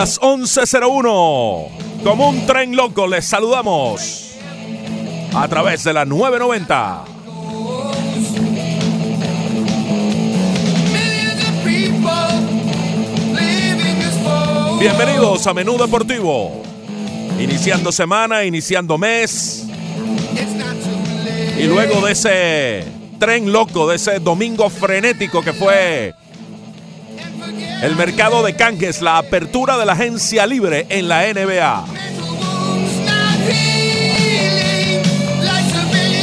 Las 11.01, como un tren loco, les saludamos a través de la 990. Bienvenidos a Menú Deportivo. Iniciando semana, iniciando mes. Y luego de ese tren loco, de ese domingo frenético que fue el mercado de canjes, la apertura de la agencia libre en la NBA.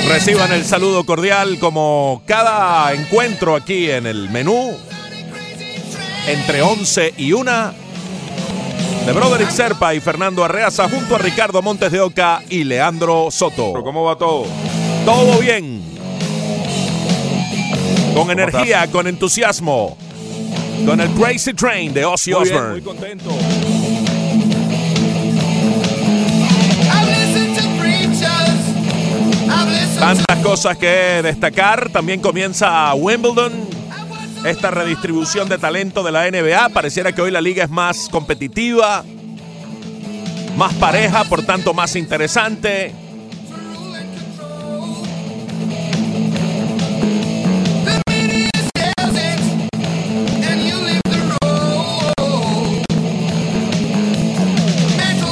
Reciban el saludo cordial como cada encuentro aquí en el menú entre 11 y 1 de Broderick Serpa y Fernando Arreaza junto a Ricardo Montes de Oca y Leandro Soto. ¿Cómo va todo? Todo bien. Con energía, con entusiasmo. Con el Crazy Train de Ozzy Muy bien, Osbourne. muy contento. Tantas cosas que destacar. También comienza Wimbledon. Esta redistribución de talento de la NBA. Pareciera que hoy la liga es más competitiva, más pareja, por tanto más interesante.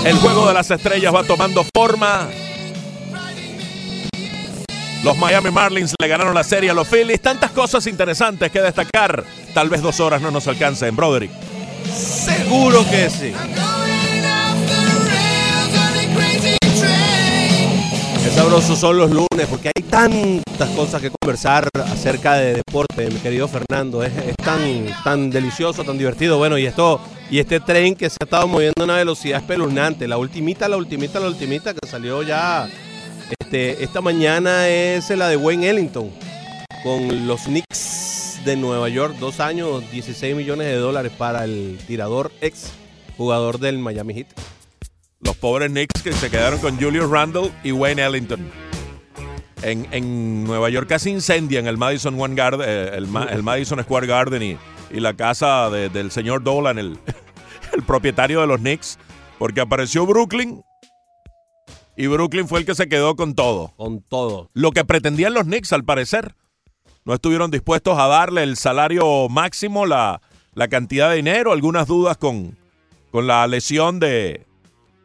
El juego de las estrellas va tomando forma. Los Miami Marlins le ganaron la serie a los Phillies. Tantas cosas interesantes que destacar. Tal vez dos horas no nos alcancen, Broderick. Seguro que sí. Qué sabrosos son los lunes porque hay tantas cosas que conversar acerca de deporte, mi querido Fernando. Es, tan, tan delicioso, tan divertido. Bueno, y esto, y este tren que se ha estado moviendo a una velocidad espeluznante. La ultimita, la ultimita, la ultimita que salió ya este, esta mañana es la de Wayne Ellington con los Knicks de Nueva York. Dos años, 16 millones de dólares para el tirador ex jugador del Miami Heat. Los pobres Knicks que se quedaron con Julius Randle y Wayne Ellington. En, en Nueva York casi incendian el Madison, One Garden, eh, el, Ma- el Madison Square Garden y, y la casa de- del señor Dolan, el, el propietario de los Knicks, porque apareció Brooklyn y Brooklyn fue el que se quedó con todo. Con todo. Lo que pretendían los Knicks, al parecer. No estuvieron dispuestos a darle el salario máximo, la, la cantidad de dinero, algunas dudas con, con la lesión de,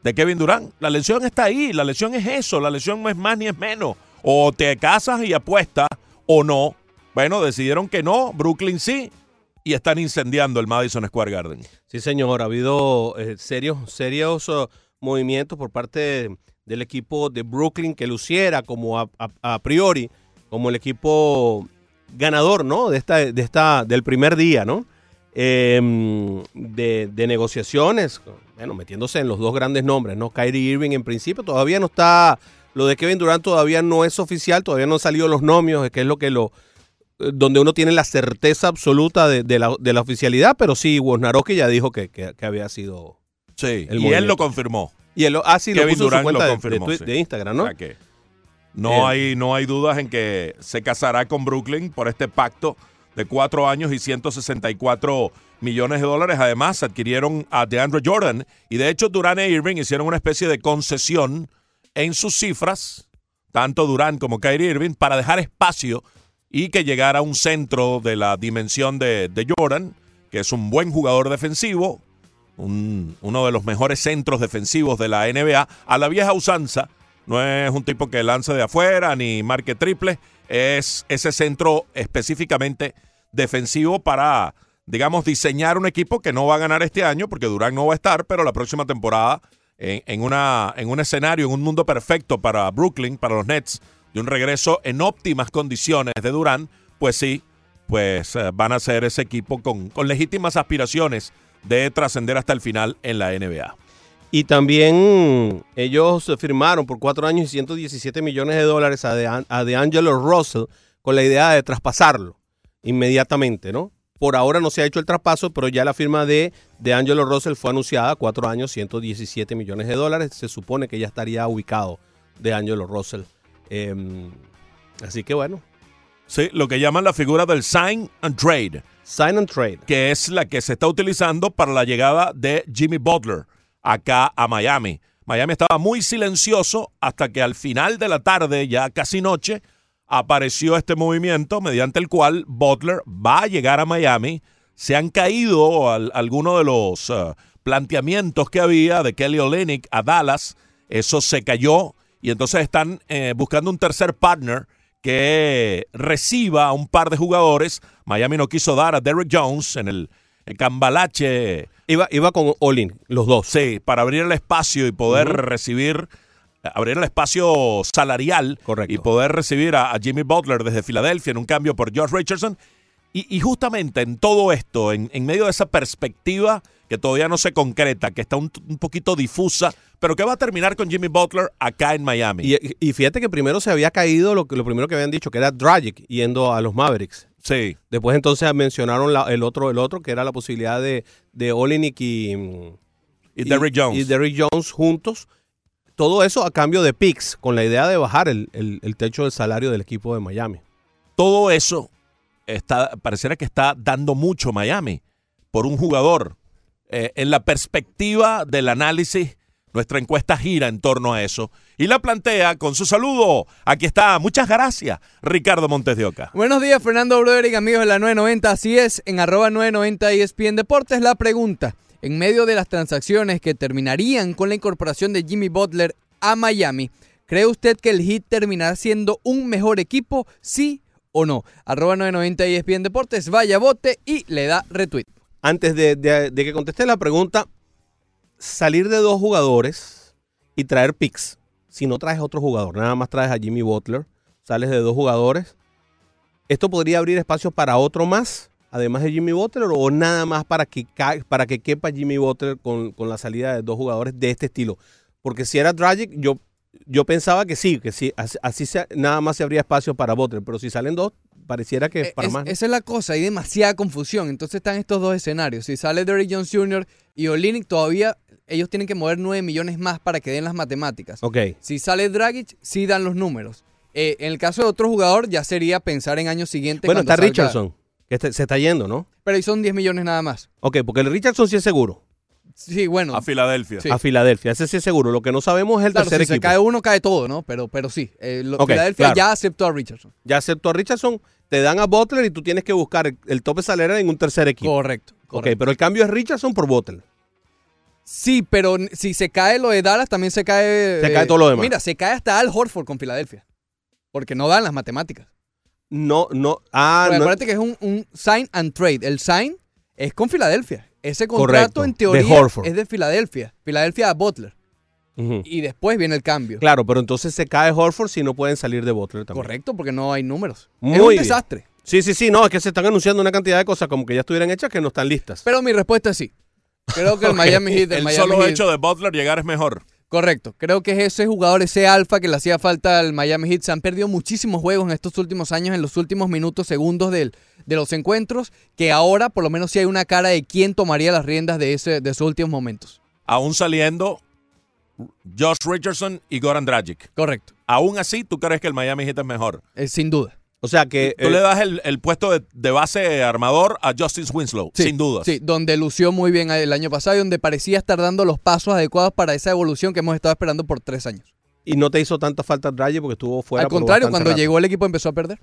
de Kevin Durant. La lesión está ahí, la lesión es eso, la lesión no es más ni es menos. O te casas y apuestas o no. Bueno, decidieron que no, Brooklyn sí, y están incendiando el Madison Square Garden. Sí, señor, ha habido eh, serios, serios uh, movimientos por parte de- del equipo de Brooklyn que luciera como a, priori como el equipo ganador, ¿no? De esta, de esta, del primer día, ¿no? De, de negociaciones, bueno, metiéndose en los dos grandes nombres, ¿no? Kyrie Irving en principio todavía no está, lo de Kevin Durant todavía no es oficial, todavía no han salido los nomios, que es lo que lo, eh, donde uno tiene la certeza absoluta de, de la, de la oficialidad, pero sí, Wojnarowski ya dijo que, que- que había sido... Sí, El y él lo confirmó. Y él, lo- ah, sí, lo Kevin puso en su Durant lo de- confirmó, de, Instagram, ¿no? O sea que no Bien. hay, no hay dudas en que se casará con Brooklyn por este pacto de cuatro años y 164 millones de dólares. Además, adquirieron a DeAndre Jordan y de hecho Durant e Irving hicieron una especie de concesión en sus cifras, tanto Durant como Kyrie Irving, para dejar espacio y que llegara un centro de la dimensión de, de Jordan, que es un buen jugador defensivo, un- uno de los mejores centros defensivos de la NBA, a la vieja usanza. No es un tipo que lance de afuera ni marque triple, es ese centro específicamente defensivo para, digamos, diseñar un equipo que no va a ganar este año, porque Durán no va a estar, pero la próxima temporada, en, en una, en un escenario, en un mundo perfecto para Brooklyn, para los Nets, de un regreso en óptimas condiciones de Durán, pues sí, pues eh, van a ser ese equipo con, con legítimas aspiraciones de trascender hasta el final en la NBA. Y también ellos firmaron por cuatro años y 117 millones de dólares a, De- a DeAngelo Russell con la idea de traspasarlo inmediatamente, ¿no? Por ahora no se ha hecho el traspaso, pero ya la firma de DeAngelo Russell fue anunciada, cuatro años, 117 millones de dólares. Se supone que ya estaría ubicado DeAngelo Russell. Em, así que bueno, Sí, lo que llaman la figura del sign and trade. Sign and trade. que es la que se está utilizando para la llegada de Jimmy Butler acá a Miami. Miami estaba muy silencioso hasta que al final de la tarde, ya casi noche, apareció este movimiento mediante el cual Butler va a llegar a Miami. Se han caído al- algunos de los eh, planteamientos que había de Kelly Olynyk a Dallas. Eso se cayó y entonces están eh, buscando un tercer partner que reciba a un par de jugadores. Miami no quiso dar a Derrick Jones en el, el cambalache, Iba, iba con Olin, los dos. sí, para abrir el espacio y poder recibir, abrir el espacio salarial Correcto. y poder recibir a, a Jimmy Butler desde Filadelfia en un cambio por Josh Richardson. Y, y justamente en todo esto, en, en medio de esa perspectiva que todavía no se concreta, que está un, un poquito difusa, pero que va a terminar con Jimmy Butler acá en Miami. Y, y fíjate que primero se había caído lo, que- lo primero que habían dicho, que era Dragic yendo a los Mavericks. sí, Después entonces mencionaron la- el otro, el otro, que era la posibilidad de, de Olenek y, y Derrick Jones. y Derrick Jones juntos. Todo eso a cambio de picks, con la idea de bajar el, el- el techo del salario del equipo de Miami. todo eso está, pareciera que está dando mucho Miami por un jugador. Eh, en la perspectiva del análisis, nuestra encuesta gira en torno a eso y la plantea con su saludo. Aquí está, muchas gracias, Ricardo Montes de Oca. Buenos días, Fernando Broderick, amigos de la 990. Así es, en arroba 990 ESPN Deportes, la pregunta. En medio de las transacciones que terminarían con la incorporación de Jimmy Butler a Miami, ¿cree usted que el Heat terminará siendo un mejor equipo? ¿Sí o no? Arroba 990 ESPN Deportes, vaya bote y le da retweet. Antes de que conteste la pregunta, salir de dos jugadores y traer picks. Si no traes otro jugador, nada más traes a Jimmy Butler, sales de dos jugadores. ¿Esto podría abrir espacio para otro más, además de Jimmy Butler, o nada más para que, para que quepa Jimmy Butler con, con la salida de dos jugadores de este estilo? Porque si era Dragic, yo, yo pensaba que sí, que sí, así, así se- nada más se habría espacio para Butler, pero si salen dos, pareciera que Eh, para es- más. ¿no? Esa es la cosa, hay demasiada confusión. Entonces están estos dos escenarios. Si sale Derrick Jones Jr. y Olinik, todavía ellos tienen que mover 9 millones más para que den las matemáticas. Ok. Si sale Dragic, sí dan los números. Eh, en el caso de otro jugador, ya sería pensar en años siguientes. Bueno, está salga- Richardson, que este- se está yendo, ¿no? Pero ahí son 10 millones nada más. Ok, porque el Richardson sí es seguro. Sí, bueno. A Filadelfia. Sí. A Filadelfia, ese sí es seguro. Lo que no sabemos es el claro, tercer si se equipo. cae uno, cae todo, ¿no? Pero, pero sí. eh, lo- Ok, Filadelfia claro. ya aceptó a Richardson. Ya aceptó a Richardson, te dan a Butler y tú tienes que buscar el, el tope salarial en un tercer equipo. Correcto. ok, correcto. pero el cambio es Richardson por Butler. Sí, pero si se cae lo de Dallas, también se cae. Se cae todo lo demás. Mira, se cae hasta Al Horford con Filadelfia. Porque no dan las matemáticas. No, no. Ah, Porque no. acuérdate que es un, un sign and trade. El sign es con Filadelfia. Ese contrato, Correcto, en teoría, es de Filadelfia. Filadelfia a Butler. Y después viene el cambio. Claro, pero entonces se cae Horford si no pueden salir de Butler también. Correcto, porque no hay números. es Muy un bien. desastre. Sí, sí, sí, no, es que se están anunciando una cantidad de cosas como que ya estuvieran hechas que no están listas. Pero mi respuesta es sí. Creo que el Miami Heat. El El Miami solo Heat- hecho de Butler llegar es mejor. Correcto. Creo que es ese jugador, ese alfa que le hacía falta al Miami Heat. Se han perdido muchísimos juegos en estos últimos años, en los últimos minutos, segundos del, de los encuentros, que ahora por lo menos sí hay una cara de quién tomaría las riendas de, ese, de esos últimos momentos. Aún saliendo Josh Richardson y Goran Dragic. Correcto. Aún así, ¿tú crees que el Miami Heat es mejor? Eh, sin duda. O sea que Tú eh, le das el, el puesto de, de base armador a Justice Winslow, Sí, sin duda. Sí, donde lució muy bien el año pasado y donde parecía estar dando los pasos adecuados para esa evolución que hemos estado esperando por tres años. y no te hizo tanta falta Dragic porque estuvo fuera Al contrario, cuando rato. llegó el equipo empezó a perder.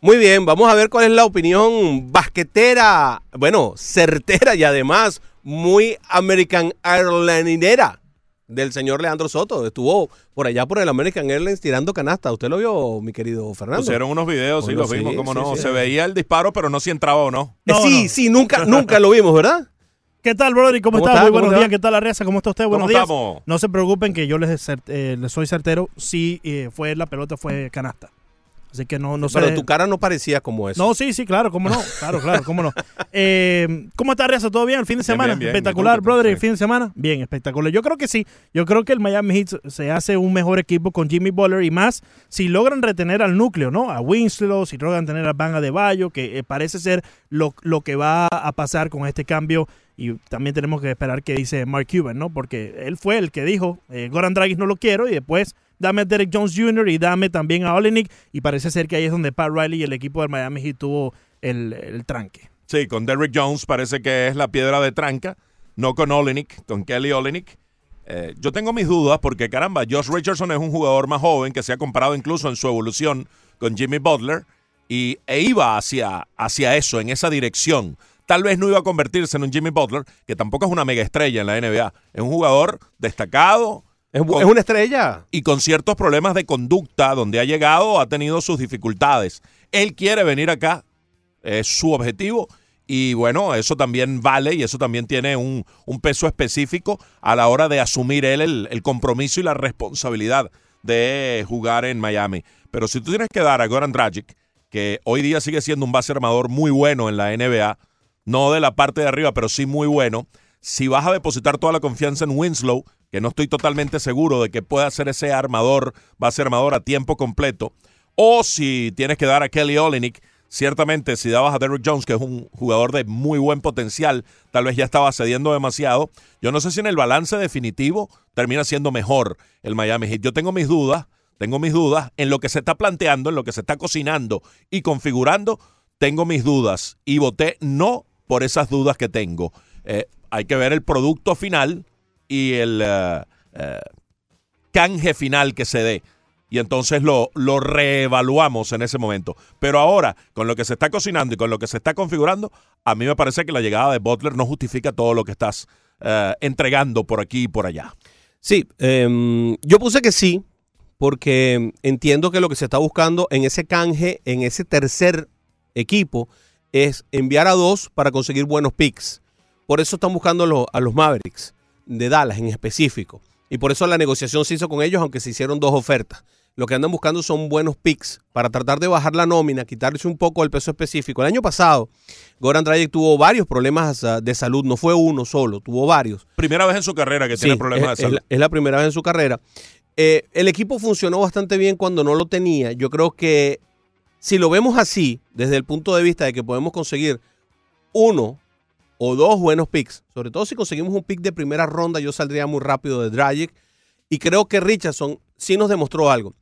Muy bien, vamos a ver cuál es la opinión basquetera, bueno, certera y además muy American Airlinera del señor Leandro Soto. Estuvo por allá por el American Airlines tirando canasta. ¿Usted lo vio, mi querido Fernando? Pusieron unos videos, sí, los vimos, sí, cómo sí, no. sí. Se veía el disparo, pero no si entraba o no. Eh, No, sí, no. sí, nunca, nunca lo vimos, ¿verdad? ¿Qué tal, brother? ¿Y cómo, ¿Cómo está? está? Muy ¿Cómo buenos días. ¿Qué tal, Arriaza? ¿Cómo está usted? Buenos ¿Cómo días. estamos? No se preocupen que yo les, eh, les soy certero. Sí, eh, fue la pelota fue canasta. Así que no, no sé. Pero tu cara no parecía como eso. No, sí, sí, claro, cómo no. Claro, claro, cómo no. Eh, ¿Cómo está Arriaza? ¿Todo bien? ¿El fin de semana? bien, bien. espectacular, brother. ¿El fin de semana? Bien, espectacular. Yo creo que sí. Yo creo que el Miami Heat se hace un mejor equipo con Jimmy Butler y más si logran retener al núcleo, ¿no? A Winslow, si logran tener a Banga de Bayo, que eh, parece ser lo, lo que va a pasar con este cambio. Y también tenemos que esperar qué dice Mark Cuban, ¿no? Porque él fue el que dijo, eh, Goran Dragic no lo quiero y después dame a Derek Jones Jr. y dame también a Olenek y parece ser que ahí es donde Pat Riley y el equipo del Miami tuvo el, el tranque. Sí, con Derrick Jones parece que es la piedra de tranca, no con Olenek, con Kelly Olenek. Eh, yo tengo mis dudas porque, caramba, Josh Richardson es un jugador más joven que se ha comparado incluso en su evolución con Jimmy Butler y, e iba hacia, hacia eso, en esa dirección. Tal vez no iba a convertirse en un Jimmy Butler, que tampoco es una mega estrella en la NBA. Es un jugador destacado, Es, Con- es una estrella. y con ciertos problemas de conducta, donde ha llegado, ha tenido sus dificultades. Él quiere venir acá, es su objetivo, y bueno, eso también vale y eso también tiene un, un peso específico a la hora de asumir él el, el compromiso y la responsabilidad de jugar en Miami. Pero si tú tienes que dar a Goran Dragic, que hoy día sigue siendo un base armador muy bueno en la NBA, no de la parte de arriba, pero sí muy bueno, si vas a depositar toda la confianza en Winslow, que no estoy totalmente seguro de que pueda ser ese armador, base armador a tiempo completo, o si tienes que dar a Kelly Olynyk, ciertamente si dabas a Derrick Jones, que es un jugador de muy buen potencial, tal vez ya estaba cediendo demasiado. Yo no sé si en el balance definitivo termina siendo mejor el Miami Heat. Yo tengo mis dudas, tengo mis dudas en lo que se está planteando, en lo que se está cocinando y configurando, tengo mis dudas y voté no por esas dudas que tengo. Eh, hay que ver el producto final y el eh, eh, canje final que se dé. Y entonces lo, lo reevaluamos en ese momento. Pero ahora, con lo que se está cocinando y con lo que se está configurando, a mí me parece que la llegada de Butler no justifica todo lo que estás eh, entregando por aquí y por allá. Sí, em, yo puse que sí, porque entiendo que lo que se está buscando en ese canje, en ese tercer equipo, es enviar a dos para conseguir buenos picks. Por eso están buscando a los Mavericks de Dallas en específico. Y por eso la negociación se hizo con ellos, aunque se hicieron dos ofertas. Lo que andan buscando son buenos picks para tratar de bajar la nómina, quitarles un poco el peso específico. El año pasado, Goran Dragic tuvo varios problemas ah, de salud, no fue uno solo, tuvo varios. Primera vez en su carrera que tiene problemas es, de salud. Es la, es la primera vez en su carrera. Eh, el equipo funcionó bastante bien cuando no lo tenía. Yo creo que si lo vemos así, desde el punto de vista de que podemos conseguir uno o dos buenos picks, sobre todo si conseguimos un pick de primera ronda, yo saldría muy rápido de Dragic. Y creo que Richardson sí nos demostró algo,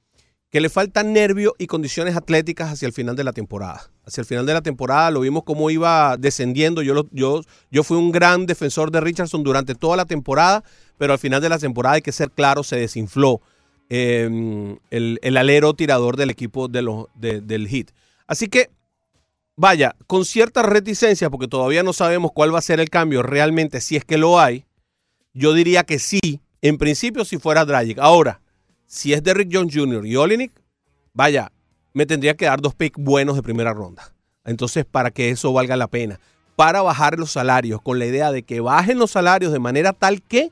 que le falta nervio y condiciones atléticas hacia el final de la temporada. Hacia el final de la temporada lo vimos cómo iba descendiendo. Yo, lo- yo, yo fui un gran defensor de Richardson durante toda la temporada, pero al final de la temporada, hay que ser claro, se desinfló eh, el, el alero tirador del equipo de los, de- del Heat. Así que, vaya, con cierta reticencia, porque todavía no sabemos cuál va a ser el cambio realmente, si es que lo hay, yo diría que sí, en principio si fuera Dragic. Ahora, si es Derrick Jones Jr. y Olenek, vaya, me tendría que dar dos picks buenos de primera ronda. Entonces, para que eso valga la pena, para bajar los salarios, con la idea de que bajen los salarios de manera tal que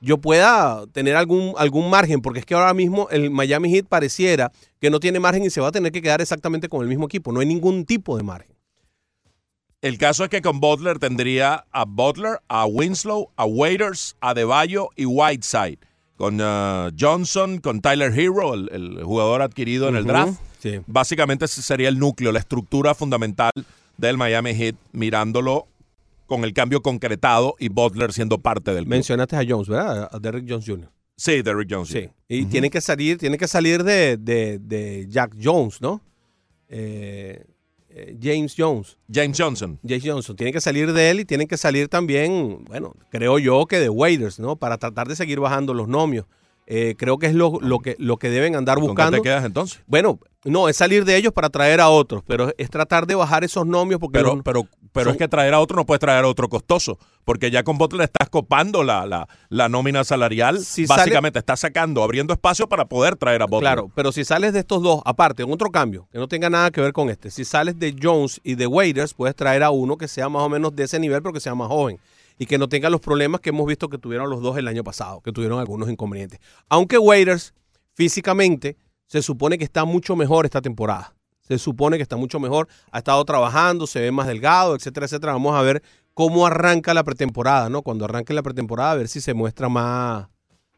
yo pueda tener algún, algún margen, porque es que ahora mismo el Miami Heat pareciera que no tiene margen y se va a tener que quedar exactamente con el mismo equipo. No hay ningún tipo de margen. El caso es que con Butler tendría a Butler, a Winslow, a Waiters, a DeVallo y Whiteside. Con uh, Johnson, con Tyler Hero, el, el jugador adquirido en el draft. sí. Básicamente ese sería el núcleo, la estructura fundamental del Miami Heat, mirándolo con el cambio concretado y Butler siendo parte del club. Mencionaste a Jones, ¿verdad? A Derrick Jones Jr. Sí, Derrick Jones. Sí. Y tiene que salir, tiene que salir de, de- de Jack Jones, ¿no? Eh, eh, James Jones. James Johnson. James Johnson. Tiene que salir de él y tienen que salir también, bueno, creo yo que de Waiters, ¿no? Para tratar de seguir bajando los nomios. Eh, creo que es lo, lo que, lo que deben andar ¿Con qué buscando. te quedas entonces? Bueno, no, es salir de ellos para traer a otros, pero es tratar de bajar esos nomios porque Pero, los- pero, pero son- es que traer a otro no puedes traer a otro costoso, porque ya con Butler estás copando la, la, la nómina salarial. Si sale- Básicamente estás sacando, abriendo espacio para poder traer a Butler. Claro, pero si sales de estos dos, aparte, en otro cambio, que no tenga nada que ver con este, si sales de Jones y de Waiters, puedes traer a uno que sea más o menos de ese nivel, pero que sea más joven y que no tenga los problemas que hemos visto que tuvieron los dos el año pasado, que tuvieron algunos inconvenientes. Aunque Waiters físicamente se supone que está mucho mejor esta temporada. Se supone que está mucho mejor, ha estado trabajando, se ve más delgado, etcétera, etcétera. Vamos a ver cómo arranca la pretemporada, ¿no? Cuando arranque la pretemporada, a ver si se muestra más,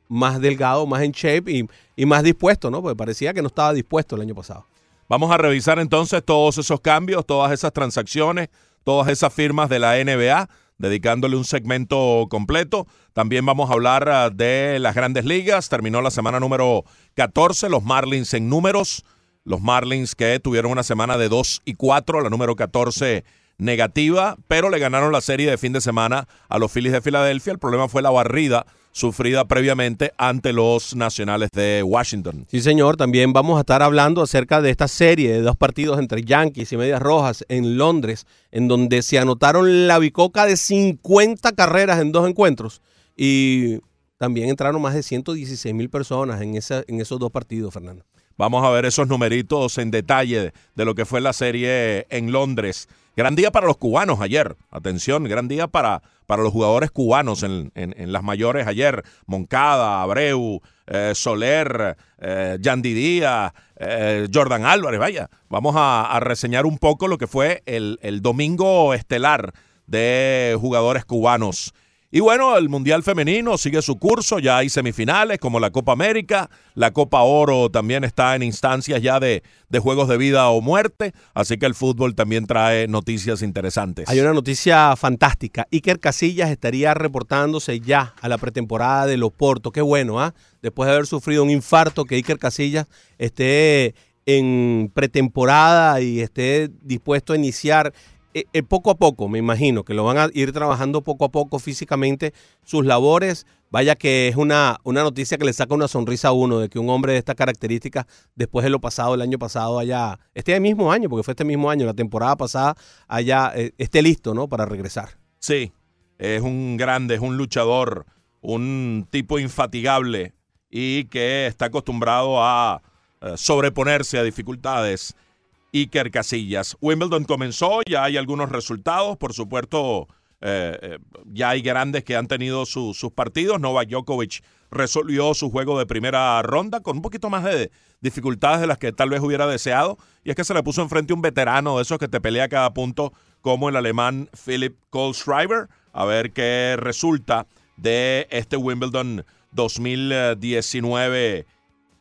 más delgado, más en shape y, y más dispuesto, ¿no? Porque parecía que no estaba dispuesto el año pasado. Vamos a revisar entonces todos esos cambios, todas esas transacciones, todas esas firmas de la NBA, dedicándole un segmento completo. También vamos a hablar ah, de las grandes ligas. Terminó la semana número 14, los Marlins en números. Los Marlins que tuvieron una semana de 2 y 4, la número 14 negativa, pero le ganaron la serie de fin de semana a los Phillies de Filadelfia. El problema fue la barrida sufrida previamente ante los Nacionales de Washington. Sí, señor, también vamos a estar hablando acerca de esta serie de dos partidos entre Yankees y Medias Rojas en Londres, en donde se anotaron la bicoca de 50 carreras en dos encuentros y también entraron más de 116 mil personas en, esa, en esos dos partidos, Fernando. Vamos a ver esos numeritos en detalle de lo que fue la serie en Londres. Gran día para los cubanos ayer. Atención, gran día para, para los jugadores cubanos en, las mayores ayer. Moncada, Abreu, eh, Soler, eh, Díaz, eh, Jordan Álvarez. Vaya, vamos a, reseñar un poco lo que fue el, el domingo estelar de jugadores cubanos. Y bueno, el Mundial Femenino sigue su curso, ya hay semifinales como la Copa América, la Copa Oro también está en instancias ya de, juegos de vida o muerte, así que el fútbol también trae noticias interesantes. Hay una noticia fantástica, Iker Casillas estaría reportándose ya a la pretemporada de Loporto, qué bueno, ¿ah? Después de haber sufrido un infarto, que Iker Casillas esté en pretemporada y esté dispuesto a iniciar eh, eh, poco a poco, me imagino, que lo van a ir trabajando poco a poco físicamente sus labores. Vaya que es una, una noticia que le saca una sonrisa a uno de que un hombre de estas características, después de lo pasado, el año pasado, allá, este mismo año, porque fue este mismo año, la temporada pasada, allá, eh, esté listo, ¿no? Para regresar. Sí, es un grande, es un luchador, un tipo infatigable y que está acostumbrado a sobreponerse a dificultades Iker Casillas. Wimbledon comenzó, ya hay algunos resultados, por supuesto, eh, eh, ya hay grandes que han tenido sus partidos. Novak Djokovic resolvió su juego de primera ronda con un poquito más de dificultades de las que tal vez hubiera deseado. Y es que se le puso enfrente un veterano de esos que te pelea cada punto, como el alemán Philip Kohlschreiber. A ver qué resulta de este Wimbledon 2019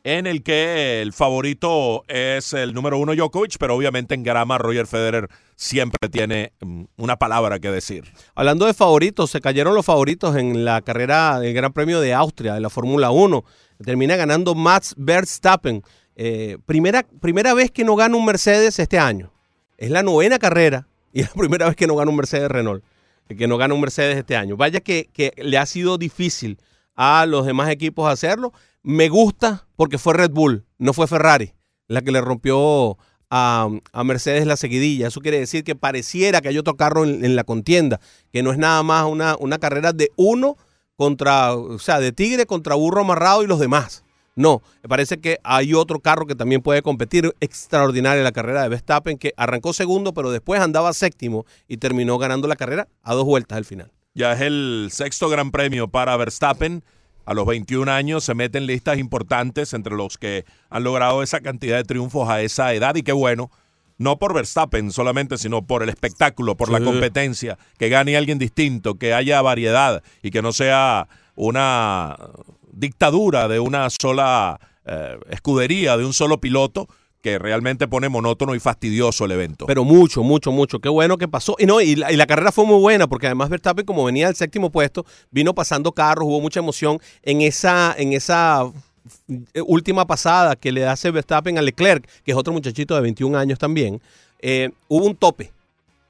en el que el favorito es el número uno Djokovic, pero obviamente en grama Roger Federer siempre tiene mm, una palabra que decir. Hablando de favoritos, se cayeron los favoritos en la carrera del Gran Premio de Austria, de la Fórmula 1. Termina ganando Max Verstappen. Eh, primera, primera vez que no gana un Mercedes este año. Es la novena carrera y es la primera vez que no gana un Mercedes Renault. Que no gana un Mercedes este año. Vaya que, que le ha sido difícil a los demás equipos hacerlo me gusta porque fue Red Bull, no fue Ferrari, la que le rompió a, Mercedes la seguidilla. Eso quiere decir que pareciera que hay otro carro en, la contienda, que no es nada más una, una, carrera de uno contra, o sea, de tigre contra burro amarrado y los demás. No, me parece que hay otro carro que también puede competir. Extraordinaria la carrera de Verstappen, que arrancó segundo, pero después andaba séptimo y terminó ganando la carrera a dos vueltas al final. Ya es el sexto gran premio para Verstappen a los 21 años se meten listas importantes entre los que han logrado esa cantidad de triunfos a esa edad y qué bueno, no por Verstappen solamente, sino por el espectáculo, por la competencia, que gane alguien distinto, que haya variedad y que no sea una dictadura de una sola eh, escudería, de un solo piloto, que realmente pone monótono y fastidioso el evento. Pero mucho, mucho, mucho. Qué bueno que pasó. Y no, y la, carrera fue muy buena, porque además Verstappen, como venía del séptimo puesto, vino pasando carros, hubo mucha emoción en esa, en esa última pasada que le hace Verstappen a Leclerc, que es otro muchachito de 21 años también. Eh, hubo un tope.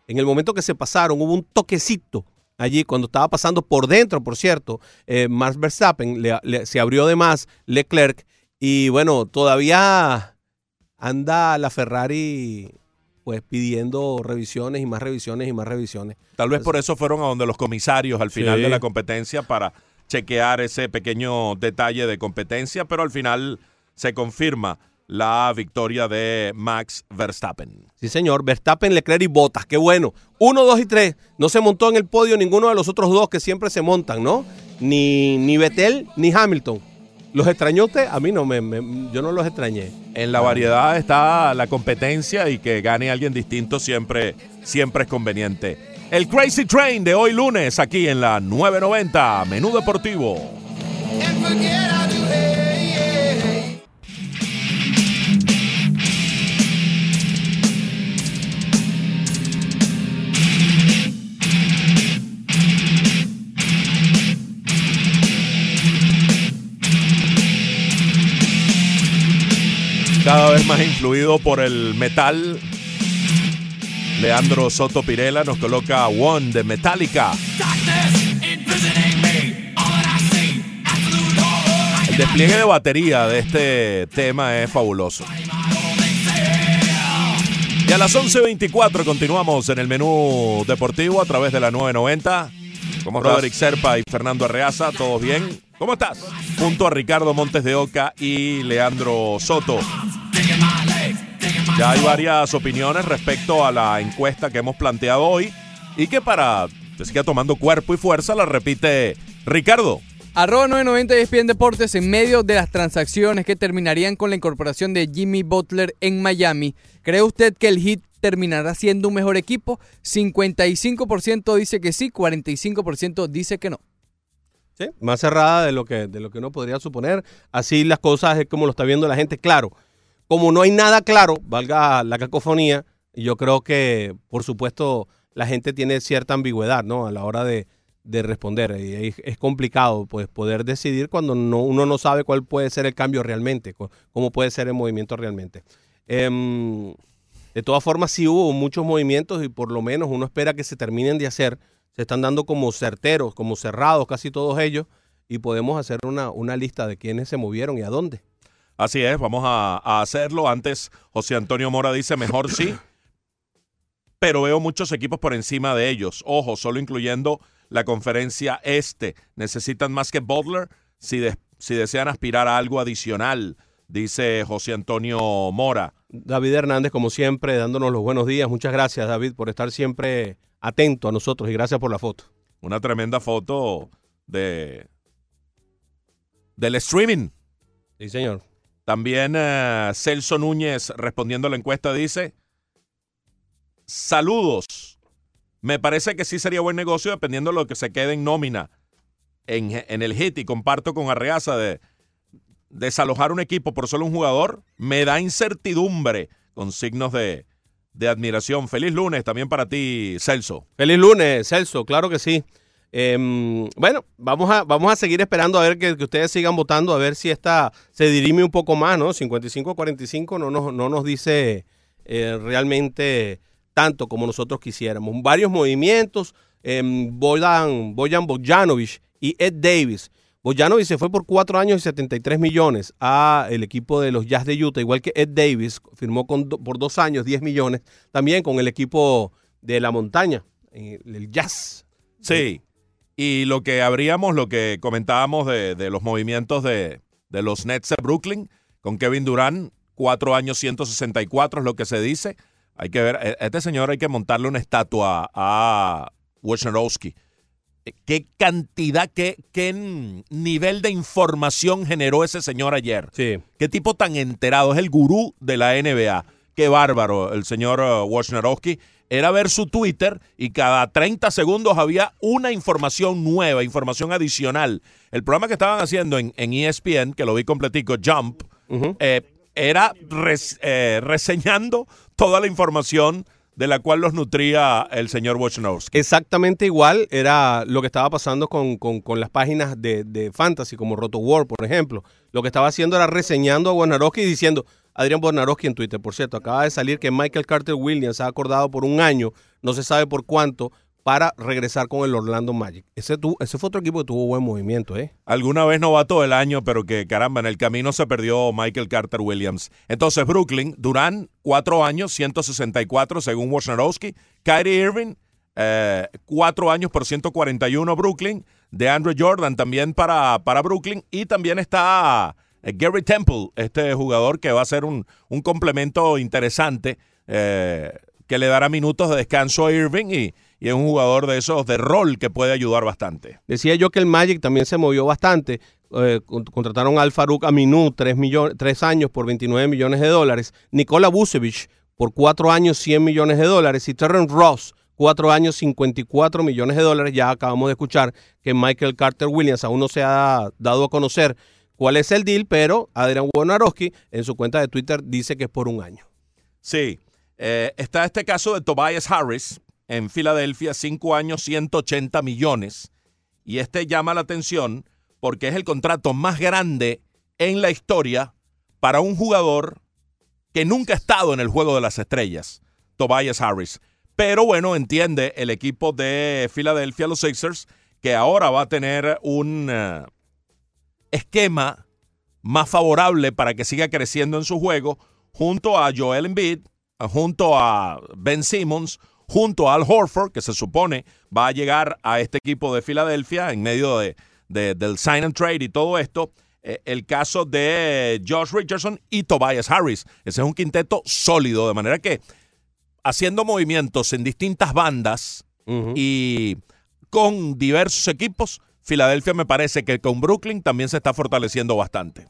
En el momento que se pasaron, hubo un toquecito allí cuando estaba pasando por dentro, por cierto, eh, Verstappen se abrió de más Leclerc y bueno, todavía anda la Ferrari pues pidiendo revisiones y más revisiones y más revisiones. Tal vez por eso fueron a donde los comisarios al final de la competencia para chequear ese pequeño detalle de competencia, pero al final se confirma la victoria de Max Verstappen. Sí, señor. Verstappen, Leclerc y Bottas. Qué bueno. Uno, dos y tres. No se montó en el podio ninguno de los otros dos que siempre se montan, ¿no? Ni, ni Vettel ni Hamilton. ¿Los extrañó usted? A mí no, me, yo no los extrañé. En la variedad está la competencia y que gane alguien distinto siempre, siempre es conveniente. El Crazy Train de hoy lunes aquí en la 990, Menú Deportivo. Cada vez más influido por el metal. Leandro Soto Pirela nos coloca One de Metallica. El despliegue de batería de este tema es fabuloso. Y a las 11.24 continuamos en el menú deportivo a través de la 990. ¿Cómo estás? Roderick Serpa y Fernando Arreaza, ¿todos bien? ¿Cómo estás? Junto a Ricardo Montes de Oca y Leandro Soto. Ya hay varias opiniones respecto a la encuesta que hemos planteado hoy y que para que siga tomando cuerpo y fuerza la repite Ricardo. Arroba 990 ESPN Deportes en medio de las transacciones que terminarían con la incorporación de Jimmy Butler en Miami. ¿Cree usted que el Heat terminará siendo un mejor equipo? 55% dice que sí, 45% dice que no. Más cerrada de lo que de lo que uno podría suponer. Así las cosas es como lo está viendo la gente. Claro, como no hay nada claro, valga la cacofonía, yo creo que, por supuesto, la gente tiene cierta ambigüedad, ¿no? A la hora de, de responder. Y es complicado pues, poder decidir cuando no, uno no sabe cuál puede ser el cambio realmente, cómo puede ser el movimiento realmente. Eh, de todas formas, sí hubo muchos movimientos y por lo menos uno espera que se terminen de hacer. Se están dando como certeros, como cerrados casi todos ellos y podemos hacer una, una lista de quiénes se movieron y a dónde. Así es, vamos a, a hacerlo. Antes, José Antonio Mora dice, mejor sí, pero veo muchos equipos por encima de ellos. Ojo, solo incluyendo la conferencia este. Necesitan más que Butler si, si desean aspirar a algo adicional, dice José Antonio Mora. David Hernández, como siempre, dándonos los buenos días. Muchas gracias, David, por estar siempre atento a nosotros y gracias por la foto. Una tremenda foto de del streaming. Sí, señor. También uh, Celso Núñez, respondiendo a la encuesta, dice: Saludos. Me parece que sí sería buen negocio dependiendo de lo que se quede en nómina en, en el hit. Y comparto con Arreaza de desalojar un equipo por solo un jugador. Me da incertidumbre con signos de, de admiración. Feliz lunes también para ti, Celso. Feliz lunes, Celso, claro que sí. Eh, bueno, vamos a, vamos a seguir esperando a ver que, que, ustedes sigan votando, a ver si esta se dirime un poco más, ¿no? 55-45 no nos, no nos dice eh, realmente tanto como nosotros quisiéramos. Varios movimientos, eh, Boyan, Boyan Bojanovic y Ed Davis. Bojanovic se fue por cuatro años y 73 millones a el equipo de los Jazz de Utah, igual que Ed Davis firmó con, por dos años 10 millones, también con el equipo de la montaña, el Jazz. Sí, y lo que habríamos, lo que comentábamos de, los movimientos de, de, los Nets de Brooklyn con Kevin Durant, cuatro años 164 es lo que se dice. Hay que ver, a este señor hay que montarle una estatua a Wojnarowski. ¿Qué cantidad, qué, qué nivel de información generó ese señor ayer? Sí. ¿Qué tipo tan enterado? Es el gurú de la NBA. Qué bárbaro el señor uh, Wojnarowski era ver su Twitter y cada 30 segundos había una información nueva, información adicional. El programa que estaban haciendo en, en ESPN, que lo vi completico, Jump, uh -huh. eh, era res, eh, reseñando toda la información de la cual los nutría el señor Wojnarowski. Exactamente igual era lo que estaba pasando con, con, las páginas de, de, Fantasy, como Roto World, por ejemplo. Lo que estaba haciendo era reseñando a Wojnarowski y diciendo, Adrián Wojnarowski en Twitter, por cierto, acaba de salir que Michael Carter Williams ha acordado por un año, no se sabe por cuánto, para regresar con el Orlando Magic. Ese, tu, ese fue otro equipo que tuvo buen movimiento, ¿eh? Alguna vez novato del año, pero que caramba, en el camino se perdió Michael Carter Williams. Entonces, Brooklyn, Durán, cuatro años, 164 según Wojnarowski. Kyrie Irving, eh, cuatro años por 141 Brooklyn. De Andrew Jordan también para, para Brooklyn. Y también está eh, Gary Temple, este jugador que va a ser un, un complemento interesante, eh, que le dará minutos de descanso a Irving y y es un jugador de esos de rol que puede ayudar bastante. Decía yo que el Magic también se movió bastante. Eh, contrataron al Farouk Aminu, tres, millones, tres años por 29 millones de dólares. Nikola Vucevic por cuatro años, 100 millones de dólares. Y Terren Ross, cuatro años, 54 millones de dólares. Ya acabamos de escuchar que Michael Carter Williams aún no se ha dado a conocer cuál es el deal, pero Adrian Wojnarowski en su cuenta de Twitter dice que es por un año. Sí. Eh, está este caso de Tobias Harris, en Filadelfia, cinco años, 180 millones. Y este llama la atención porque es el contrato más grande en la historia para un jugador que nunca ha estado en el juego de las estrellas, Tobias Harris. Pero bueno, entiende el equipo de Filadelfia, los Sixers, que ahora va a tener un eh, esquema más favorable para que siga creciendo en su juego junto a Joel Embiid, junto a Ben Simmons, junto a Al Horford, que se supone va a llegar a este equipo de Filadelfia en medio de, de- del sign and trade y todo esto. eh, el caso de Josh Richardson y Tobias Harris. Ese es un quinteto sólido, de manera que haciendo movimientos en distintas bandas y con diversos equipos, Filadelfia me parece que con Brooklyn también se está fortaleciendo bastante.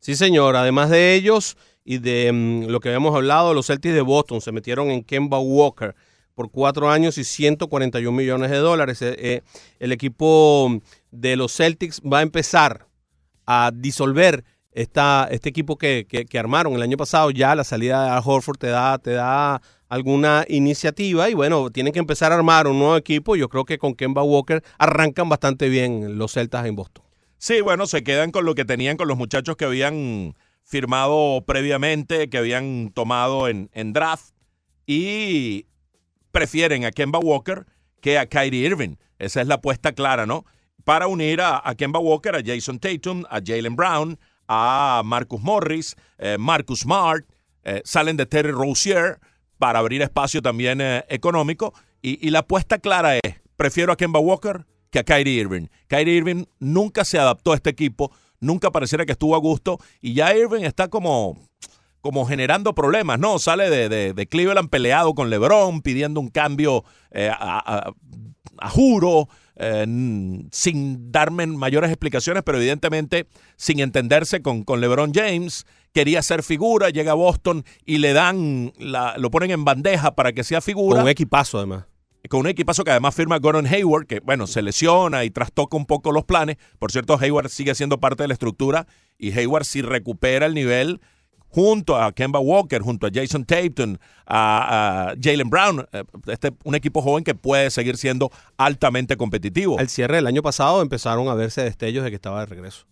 Sí, señor. Además de ellos y de mm, lo que habíamos hablado, los Celtics de Boston se metieron en Kemba Walker por cuatro años y 141 millones de dólares. Eh, eh, el equipo de los Celtics va a empezar a disolver esta, este equipo que, que- armaron el año pasado. Ya la salida de Al Horford te da, te da alguna iniciativa y bueno, tienen que empezar a armar un nuevo equipo. Yo creo que con Kemba Walker arrancan bastante bien los Celtas en Boston. Sí, bueno, se quedan con lo que tenían con los muchachos que habían firmado previamente, que habían tomado en, draft y prefieren a Kemba Walker que a Kyrie Irving. Esa es la apuesta clara, ¿no? Para unir a, a Kemba Walker, a Jason Tatum, a Jalen Brown, a Marcus Morris, eh, Marcus Smart, eh, salen de Terry Rozier para abrir espacio también eh, económico. Y, y la apuesta clara es, prefiero a Kemba Walker que a Kyrie Irving. Kyrie Irving nunca se adaptó a este equipo, nunca pareciera que estuvo a gusto y ya Irving está como, como generando problemas, ¿no? Sale de, de- Cleveland peleado con LeBron, pidiendo un cambio eh, a, juro, eh, sin darme mayores explicaciones, pero evidentemente sin entenderse con, con LeBron James. Quería ser figura, llega a Boston y le dan, la- lo ponen en bandeja para que sea figura Con un equipazo además. Con un equipazo que además firma Gordon Hayward, que bueno, se lesiona y trastoca un poco los planes. Por cierto, Hayward sigue siendo parte de la estructura y Hayward si recupera el nivel junto a Kemba Walker, junto a Jason Tatum, a, a Jalen Brown, eh, este, un equipo joven que puede seguir siendo altamente competitivo. Al cierre del año pasado empezaron a verse destellos de que estaba de regreso.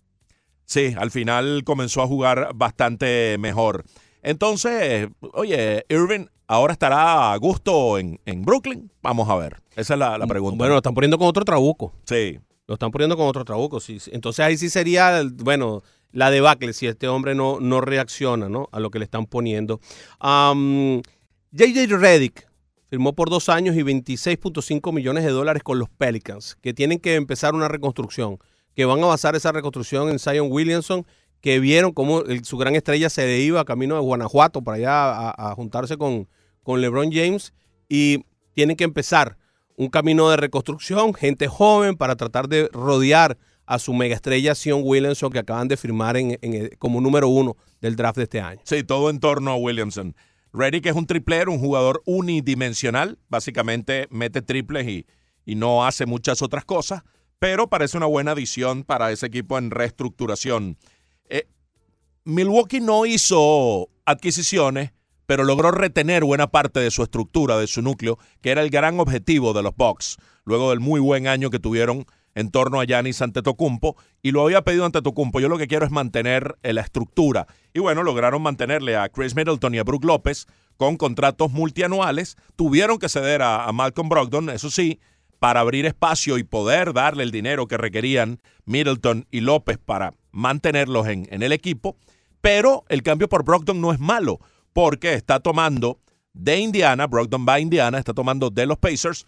Sí, al final comenzó a jugar bastante mejor. Entonces, oye, Irving ahora estará a gusto en, en Brooklyn. Vamos a ver. Esa es la, la pregunta. Bueno, lo están poniendo con otro trabuco. sí. Lo están poniendo con otro trabuco. Sí, sí. Entonces ahí sí sería, bueno, la debacle si este hombre no, no reacciona ¿no? a lo que le están poniendo. Am, JJ Reddick firmó por dos años y 26.5 millones de dólares con los Pelicans, que tienen que empezar una reconstrucción, que van a basar esa reconstrucción en Zion Williamson, que vieron cómo el- su gran estrella se le iba camino de Guanajuato para allá a, a juntarse con, con LeBron James y tienen que empezar un camino de reconstrucción, gente joven para tratar de rodear a su mega estrella Sion Williamson que acaban de firmar en, en- como número uno del draft de este año. Sí, todo en torno a Williamson. Reddick es un triplero, un jugador unidimensional. Básicamente mete triples y, y no hace muchas otras cosas, pero parece una buena adición para ese equipo en reestructuración. Eh, Milwaukee no hizo adquisiciones, pero logró retener buena parte de su estructura, de su núcleo, que era el gran objetivo de los Bucks, luego del muy buen año que tuvieron en torno a Giannis Antetokounmpo, y lo había pedido Antetokounmpo. Yo lo que quiero es mantener eh, la estructura. Y bueno, lograron mantenerle a Chris Middleton y a Brook López con contratos multianuales. Tuvieron que ceder a, a Malcolm Brogdon, eso sí, para abrir espacio y poder darle el dinero que requerían Middleton y López para mantenerlos en, en el equipo. Pero el cambio por Brogdon no es malo, porque está tomando de Indiana, Brogdon va a Indiana, está tomando de los Pacers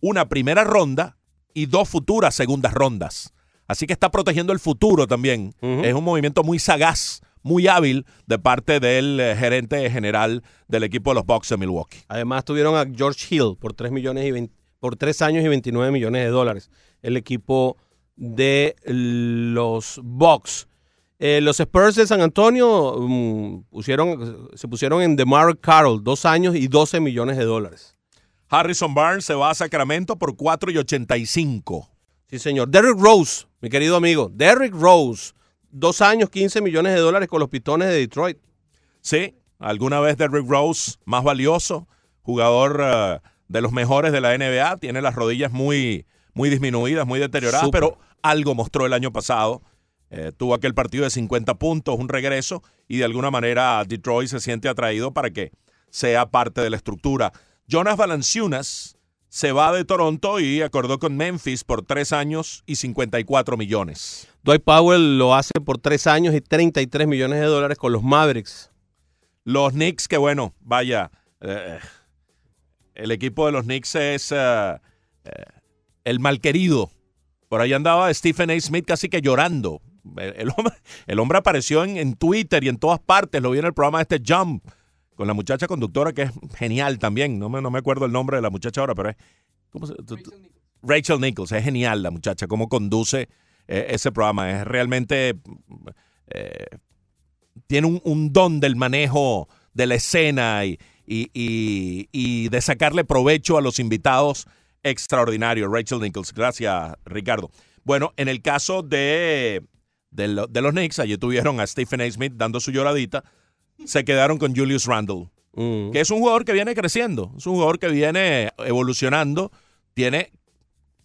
una primera ronda y dos futuras segundas rondas. Así que está protegiendo el futuro también. Es un movimiento muy sagaz, muy hábil de parte del eh, gerente general del equipo de los Bucks de Milwaukee. Además tuvieron a George Hill por 3 millones y 20 por 3 años y 29 millones de dólares. El equipo de los Bucks. Eh, los Spurs de San Antonio mm, pusieron, se pusieron en DeMar Carroll, dos años y 12 millones de dólares. Harrison Barnes se va a Sacramento por 4 y 85. Sí, señor. Derrick Rose, mi querido amigo. Derrick Rose, dos años, 15 millones de dólares con los Pitones de Detroit. Sí, alguna vez Derrick Rose, más valioso, jugador eh, de los mejores de la NBA, tiene las rodillas muy, muy disminuidas, muy deterioradas, pero algo mostró el año pasado. Eh, tuvo aquel partido de 50 puntos, un regreso, y de alguna manera Detroit se siente atraído para que sea parte de la estructura. Jonas Valanciunas se va de Toronto y acordó con Memphis por tres años y 54 millones. Dwight Powell lo hace por tres años y 33 millones de dólares con los Mavericks. Los Knicks, que bueno, vaya, eh, el equipo de los Knicks es eh, eh, el malquerido. Por ahí andaba Stephen A. Smith casi que llorando. El, hombre, el hombre apareció en, en Twitter y en todas partes. Lo vi en el programa de este Jump con la muchacha conductora que es genial también. No me, no me acuerdo el nombre de la muchacha ahora, pero es. ¿cómo se- tú- tú- Rachel Nichols. Es genial la muchacha, cómo conduce eh, ese programa. Es realmente. eh, tiene un, don del manejo de la escena y- y- y de sacarle provecho a los invitados extraordinario. Rachel Nichols. Gracias, Ricardo. Bueno, en el caso de, de, lo- de los Knicks, allí tuvieron a Stephen A. Smith dando su lloradita. Se quedaron con Julius Randle Mm. que es un jugador que viene creciendo, es un jugador que viene evolucionando, tiene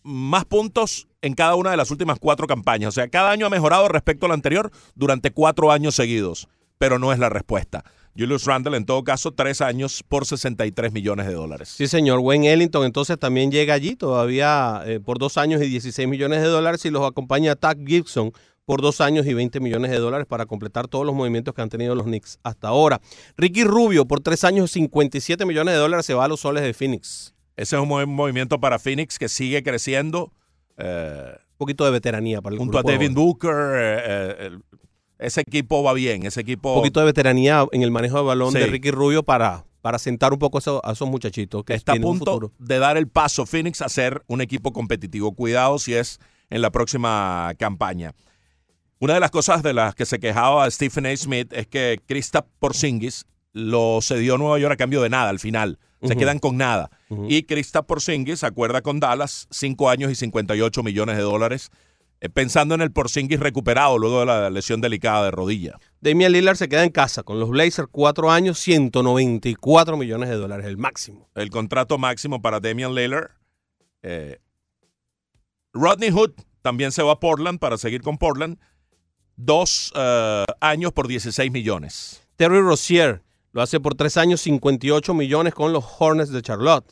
más puntos en cada una de las últimas cuatro campañas. O sea, cada año ha mejorado respecto al anterior durante cuatro años seguidos, pero no es la respuesta. Julius Randle, en todo caso, tres años por 63 millones de dólares. Sí, señor. Wayne Ellington entonces también llega allí, todavía eh, por dos años y 16 millones de dólares, y los acompaña Tack Gibson por dos años y 20 millones de dólares para completar todos los movimientos que han tenido los Knicks hasta ahora. Ricky Rubio por tres años y 57 millones de dólares se va a los soles de Phoenix. Ese es un buen movimiento para Phoenix que sigue creciendo. eh, Un poquito de veteranía para el junto a grupo Devin. Booker. eh, eh, ese equipo va bien, ese equipo... Un poquito de veteranía en el manejo de balón Sí. de Ricky Rubio para, para sentar un poco a esos, a esos muchachitos que está a un punto de dar el paso Phoenix a ser un equipo competitivo. Cuidado si es en la próxima campaña. Una de las cosas de las que se quejaba Stephen A. Smith es que Kristaps Porzingis lo cedió a Nueva York a cambio de nada al final. Se quedan con nada. Y Kristaps Porzingis acuerda con Dallas cinco años y 58 millones de dólares, eh, pensando en el Porzingis recuperado luego de la lesión delicada de rodilla. Damian Lillard se queda en casa con los Blazers, cuatro años, 194 millones de dólares, el máximo. el contrato máximo para Damian Lillard. Eh, Rodney Hood también se va a Portland para seguir con Portland. Dos eh, años por 16 millones. Terry Rozier lo hace por tres años, 58 millones con los Hornets de Charlotte.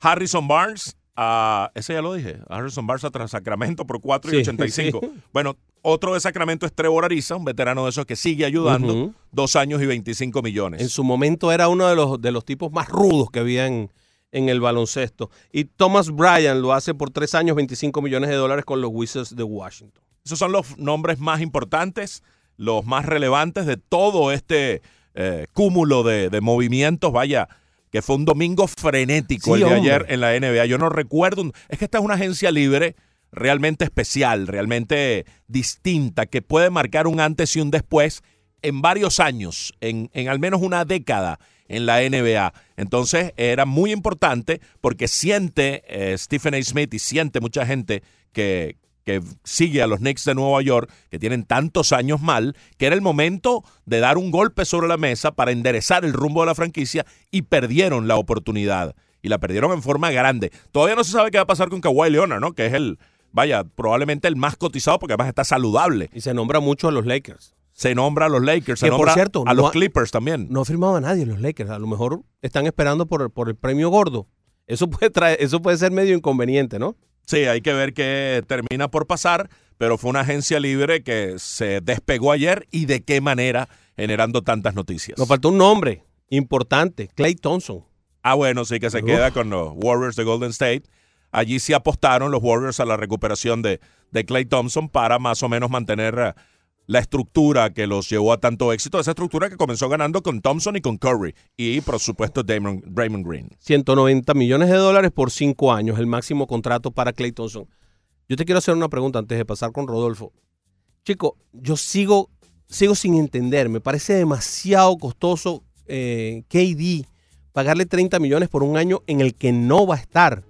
Harrison Barnes, ah, ese ya lo dije. Harrison Barnes a Sacramento por 4 y Sí, 85. sí. Bueno, otro de Sacramento es Trevor Ariza, un veterano de esos que sigue ayudando. Dos años y 25 millones. En su momento era uno de los, de los tipos más rudos que había en, en el baloncesto. Y Thomas Bryan lo hace por tres años, 25 millones de dólares con los Wizards de Washington. Esos son los nombres más importantes, los más relevantes de todo este eh, cúmulo de, de movimientos. Vaya, que fue un domingo frenético Sí, el de hombre. ayer en la NBA. Yo no recuerdo. un- Es que esta es una agencia libre realmente especial, realmente distinta, que puede marcar un antes y un después en varios años, en, en al menos una década en la NBA. Entonces era muy importante porque siente eh, Stephen A. Smith y siente mucha gente que, que sigue a los Knicks de Nueva York, que tienen tantos años mal, que era el momento de dar un golpe sobre la mesa para enderezar el rumbo de la franquicia y perdieron la oportunidad. Y la perdieron en forma grande. Todavía no se sabe qué va a pasar con Kawhi Leonard, ¿no? Que es el, vaya, probablemente el más cotizado porque además está saludable. Y se nombra mucho a los Lakers. Se nombra a los Lakers, se por nombra cierto, a no los ha- Clippers también. No ha firmado a nadie los Lakers. A lo mejor están esperando por, por el premio gordo. Eso puede, traer, eso puede ser medio inconveniente, ¿no? Sí, hay que ver qué termina por pasar, pero fue una agencia libre que se despegó ayer y de qué manera generando tantas noticias. Nos faltó un nombre importante, Clay Thompson. Ah, bueno, sí que se Uf. queda con los Warriors de Golden State. Allí sí apostaron los Warriors a la recuperación de, de Clay Thompson para más o menos mantener eh, la estructura que los llevó a tanto éxito. Esa estructura que comenzó ganando con Thompson y con Curry. Y, por supuesto, Damon, Draymond Green. 190 millones de dólares por cinco años, el máximo contrato para Clay Thompson. Yo te quiero hacer una pregunta antes de pasar con Rodolfo. Chico, yo sigo, sigo sin entender. Me parece demasiado costoso eh, KD pagarle 30 millones por un año en el que no va a estar.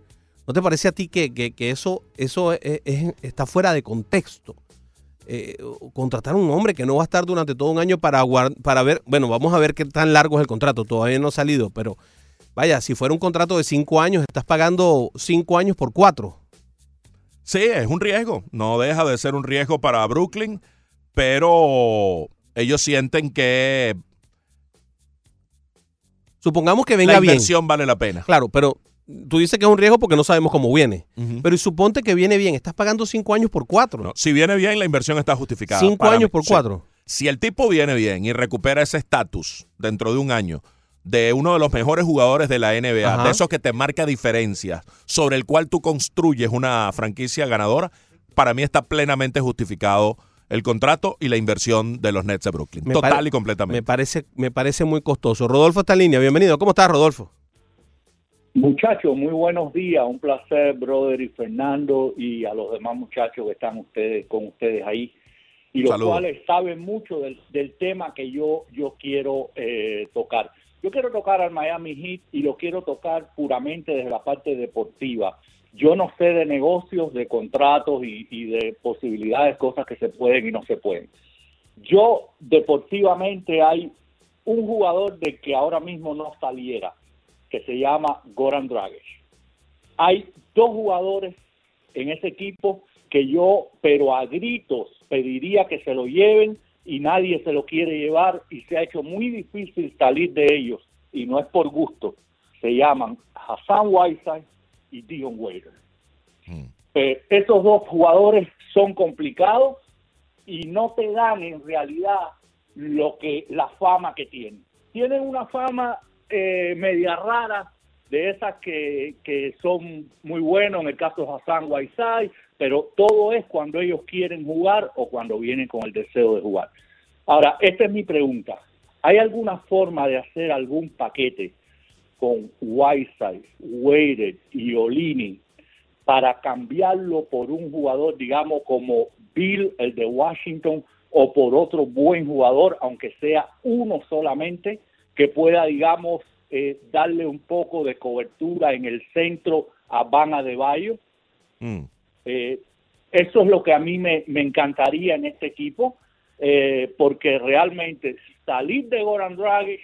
¿No te parece a ti que, que- eso, eso es- es- está fuera de contexto? Eh, contratar a un hombre que no va a estar durante todo un año para, para ver, bueno, vamos a ver qué tan largo es el contrato, todavía no ha salido, pero vaya, si fuera un contrato de cinco años, estás pagando cinco años por cuatro. Sí, es un riesgo. No deja de ser un riesgo para Brooklyn, pero ellos sienten que Supongamos que La venga bien. inversión vale la pena. Claro, pero tú dices que es un riesgo porque no sabemos cómo viene. Ujú. Pero y suponte que viene bien. Estás pagando cinco años por cuatro. No, si viene bien, la inversión está justificada. cinco para años mí. por cuatro. Si el tipo viene bien y recupera ese estatus dentro de un año de uno de los mejores jugadores de la NBA, Ajá. de esos que te marca diferencias, sobre el cual tú construyes una franquicia ganadora, para mí está plenamente justificado el contrato y la inversión de los Nets de Brooklyn. Me Total y completamente. Me parece, me parece muy costoso. Rodolfo está en línea. Bienvenido. ¿Cómo estás, Rodolfo? Muchachos, muy buenos días. Un placer, brother y Fernando, y a los demás muchachos que están ustedes con ustedes ahí, y los Saludos. cuales saben mucho del, del tema que yo, yo quiero eh, tocar. Yo quiero tocar al Miami Heat y lo quiero tocar puramente desde la parte deportiva. Yo no sé de negocios, de contratos y, y de posibilidades, cosas que se pueden y no se pueden. Yo, deportivamente, hay un jugador de que ahora mismo no saliera, que se llama Goran Dragic. Hay dos jugadores en ese equipo que yo, pero a gritos, pediría que se lo lleven y nadie se lo quiere llevar y se ha hecho muy difícil salir de ellos y no es por gusto. Se llaman Hassan Whiteside y Dion Waiter. Mm. Eh, esos dos jugadores son complicados y no te dan en realidad lo que la fama que tienen. Tienen una fama eh, media rara de esas que, que son muy buenos en el caso de Hassan Whiteside, pero todo es cuando ellos quieren jugar o cuando vienen con el deseo de jugar. Ahora, esta es mi pregunta. ¿Hay alguna forma de hacer algún paquete con Whiteside, Wader y Olini para cambiarlo por un jugador, digamos, como Bill, el de Washington, o por otro buen jugador, aunque sea uno solamente, que pueda, digamos, eh, darle un poco de cobertura en el centro a Van de Bayo. Mm. Eh, eso es lo que a mí me, me encantaría en este equipo, eh, porque realmente salir de Goran Dragic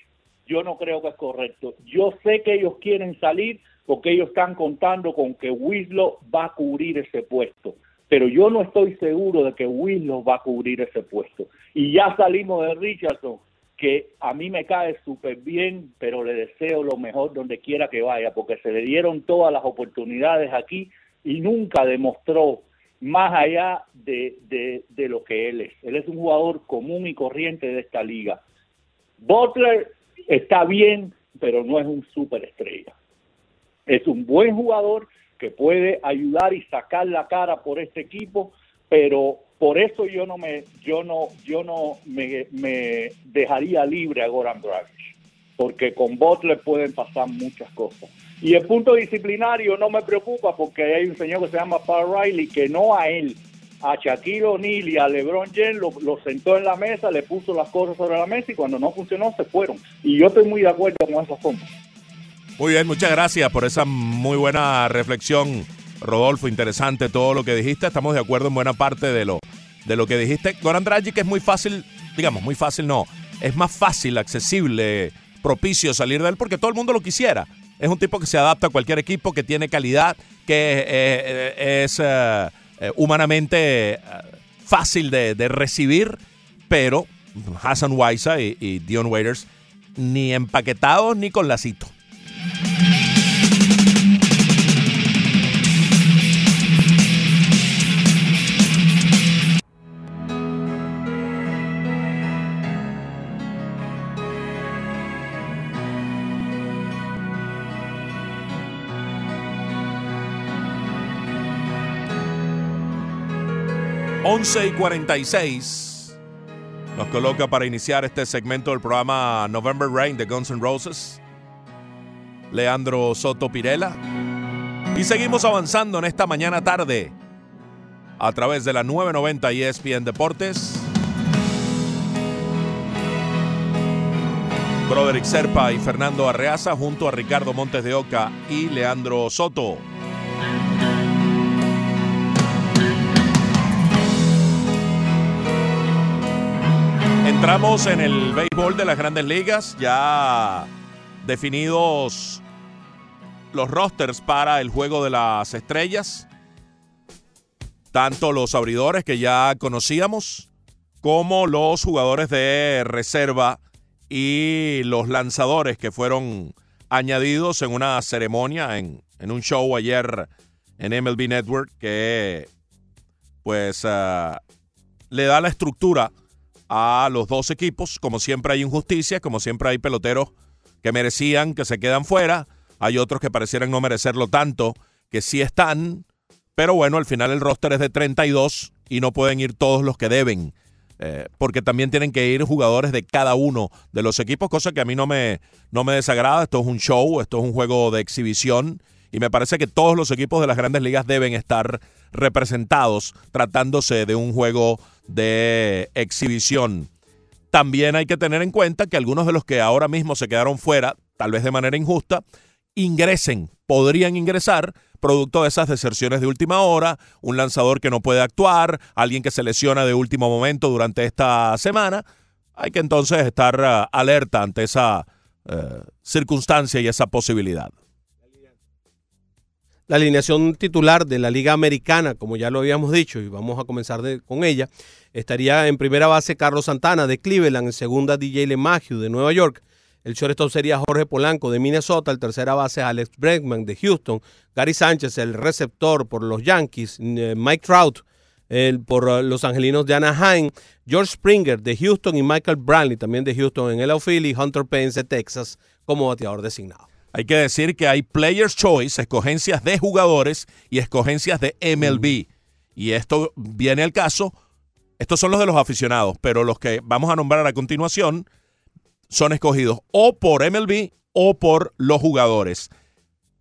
yo no creo que es correcto. Yo sé que ellos quieren salir porque ellos están contando con que Winslow va a cubrir ese puesto, pero yo no estoy seguro de que Winslow va a cubrir ese puesto. Y ya salimos de Richardson, que a mí me cae súper bien, pero le deseo lo mejor donde quiera que vaya, porque se le dieron todas las oportunidades aquí y nunca demostró más allá de, de, de lo que él es. Él es un jugador común y corriente de esta liga. Butler está bien, pero no es un superestrella. Es un buen jugador que puede ayudar y sacar la cara por este equipo, pero por eso yo no me yo no yo no me, me dejaría libre a Goran Dragic, porque con Butler pueden pasar muchas cosas. Y el punto disciplinario no me preocupa porque hay un señor que se llama Paul Riley que no a él, a Shaquille O'Neal y a LeBron James lo, lo, sentó en la mesa, le puso las cosas sobre la mesa y cuando no funcionó se fueron. Y yo estoy muy de acuerdo con esa forma. Muy bien, muchas gracias por esa muy buena reflexión, Rodolfo. Interesante todo lo que dijiste. Estamos de acuerdo en buena parte de lo, de lo que dijiste. Goran Dragic es muy fácil, digamos, muy fácil no. Es más fácil, accesible, propicio salir de él porque todo el mundo lo quisiera. Es un tipo que se adapta a cualquier equipo, que tiene calidad, que eh, es eh, humanamente eh, fácil de, recibir, pero Hassan Waisa y, y Dion Waiters ni empaquetados ni con lacito. Once y 46 nos coloca para iniciar este segmento del programa November Rain de Guns N' Roses. Leandro Soto Pirela. Y seguimos avanzando en esta mañana tarde a través de la 990 ESPN Deportes. Broderick Serpa y Fernando Arreaza junto a Ricardo Montes de Oca y Leandro Soto. Entramos en el béisbol de las grandes ligas, ya definidos los rosters para el juego de las estrellas. Tanto los abridores que ya conocíamos, como los jugadores de reserva y los lanzadores que fueron añadidos en una ceremonia, en, en un show ayer en MLB Network que pues ah, le da la estructura a los dos equipos. Como siempre hay injusticia, como siempre hay peloteros que merecían que se quedan fuera, hay otros que parecieran no merecerlo tanto, que sí están, pero bueno, al final el roster es de 32 y no pueden ir todos los que deben. eh, porque también tienen que ir jugadores de cada uno de los equipos, cosa que a mí no me, no me desagrada. Esto es un show, esto es un juego de exhibición y me parece que todos los equipos de las grandes ligas deben estar representados tratándose de un juego de exhibición. También hay que tener en cuenta que algunos de los que ahora mismo se quedaron fuera, tal vez de manera injusta, ingresen, podrían ingresar producto de esas deserciones de última hora, un lanzador que no puede actuar, alguien que se lesiona de último momento durante esta semana. Hay que entonces estar uh, alerta ante esa uh, circunstancia y esa posibilidad. La alineación titular de la Liga Americana, como ya lo habíamos dicho, y vamos a comenzar con ella, estaría en primera base Carlos Santana de Cleveland, en segunda DJ LeMahieu de Nueva York, el shortstop sería Jorge Polanco de Minnesota, el tercera base Alex Bregman de Houston, Gary Sánchez, el receptor por los Yankees, eh, Mike Trout el, por uh, los Angelinos de Anaheim, George Springer de Houston y Michael Brantley también de Houston en el outfield. Y Hunter Pence de Texas como bateador designado. Hay que decir que hay Players Choice, escogencias de jugadores y escogencias de MLB. Y esto viene al caso, estos son los de los aficionados, pero los que vamos a nombrar a continuación son escogidos o por MLB o por los jugadores.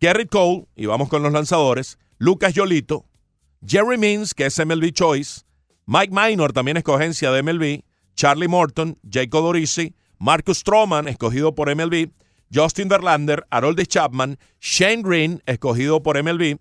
Garrett Cole, y vamos con los lanzadores, Lucas Yolito, Jerry Means, que es MLB Choice, Mike Minor, también escogencia de MLB, Charlie Morton, Jacob Dorisi, Marcus Stroman, escogido por MLB, Justin Verlander, Harold Chapman, Shane Green, escogido por MLB,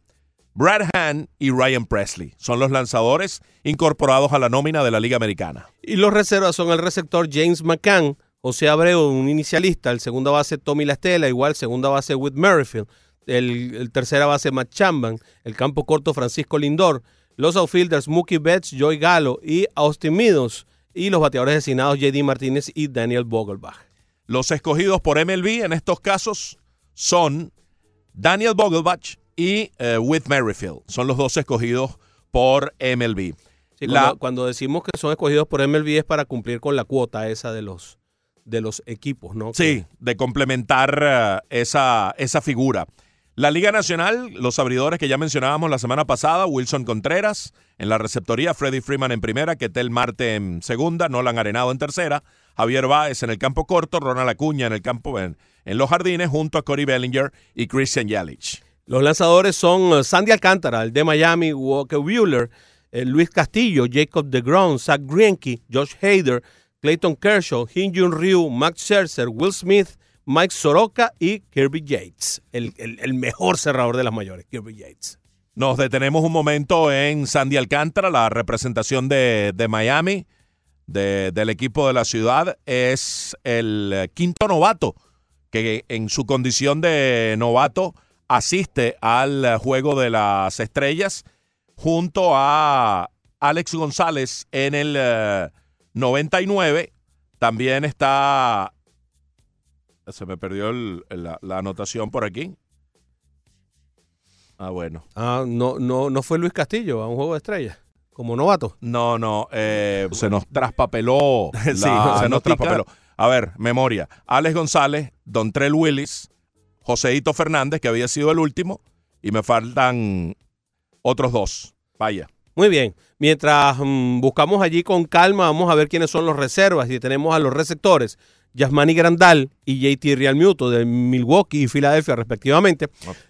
Brad Hahn y Ryan Presley. Son los lanzadores incorporados a la nómina de la Liga Americana. Y los reservas son el receptor James McCann, José Abreu, un inicialista, el segunda base Tommy Lastela, igual segunda base Whit Merrifield, el, el, tercera base Matt Chamban, el campo corto Francisco Lindor, los outfielders Mookie Betts, Joey Gallo y Austin Meadows, y los bateadores designados JD Martínez y Daniel Vogelbach. Los escogidos por MLB en estos casos son Daniel Vogelbach y uh, Whit Merrifield. Son los dos escogidos por MLB. Sí, cuando, la, cuando decimos que son escogidos por MLB es para cumplir con la cuota esa de los de los equipos, ¿no? Sí, de complementar uh, esa, esa figura. La Liga Nacional, los abridores que ya mencionábamos la semana pasada, Wilson Contreras en la receptoría, Freddie Freeman en primera, Ketel Marte en segunda, Nolan Arenado en tercera, Javier Báez en el campo corto, Ronald Acuña en el campo en, en los jardines, junto a Corey Bellinger y Christian Yelich. Los lanzadores son uh, Sandy Alcántara, el de Miami, Walker Bueller, eh, Luis Castillo, Jacob DeGrom, Zach Greinke, Josh Hader, Clayton Kershaw, Hyun Ryu, Max Scherzer, Will Smith, Mike Soroka y Kirby Yates, el, el, el, mejor cerrador de las mayores, Kirby Yates. Nos detenemos un momento en Sandy Alcántara, la representación de, de Miami, de, del equipo de la ciudad. Es el quinto novato que en su condición de novato asiste al juego de las estrellas junto a Alex González en el uh, 99. También está se me perdió la, la, anotación por aquí. Ah, bueno. Ah, no, no, no fue Luis Castillo a un juego de estrellas como novato. No, no, eh, se nos traspapeló. La, sí, se nos traspapeló. A ver, memoria. Alex González, Dontrell Willis, Joseito Fernández, que había sido el último, y me faltan otros dos. Vaya. Muy bien. Mientras mmm, buscamos allí con calma, vamos a ver quiénes son los reservas y tenemos a los receptores. Yasmani Grandal y JT Real Muto de Milwaukee y Filadelfia respectivamente,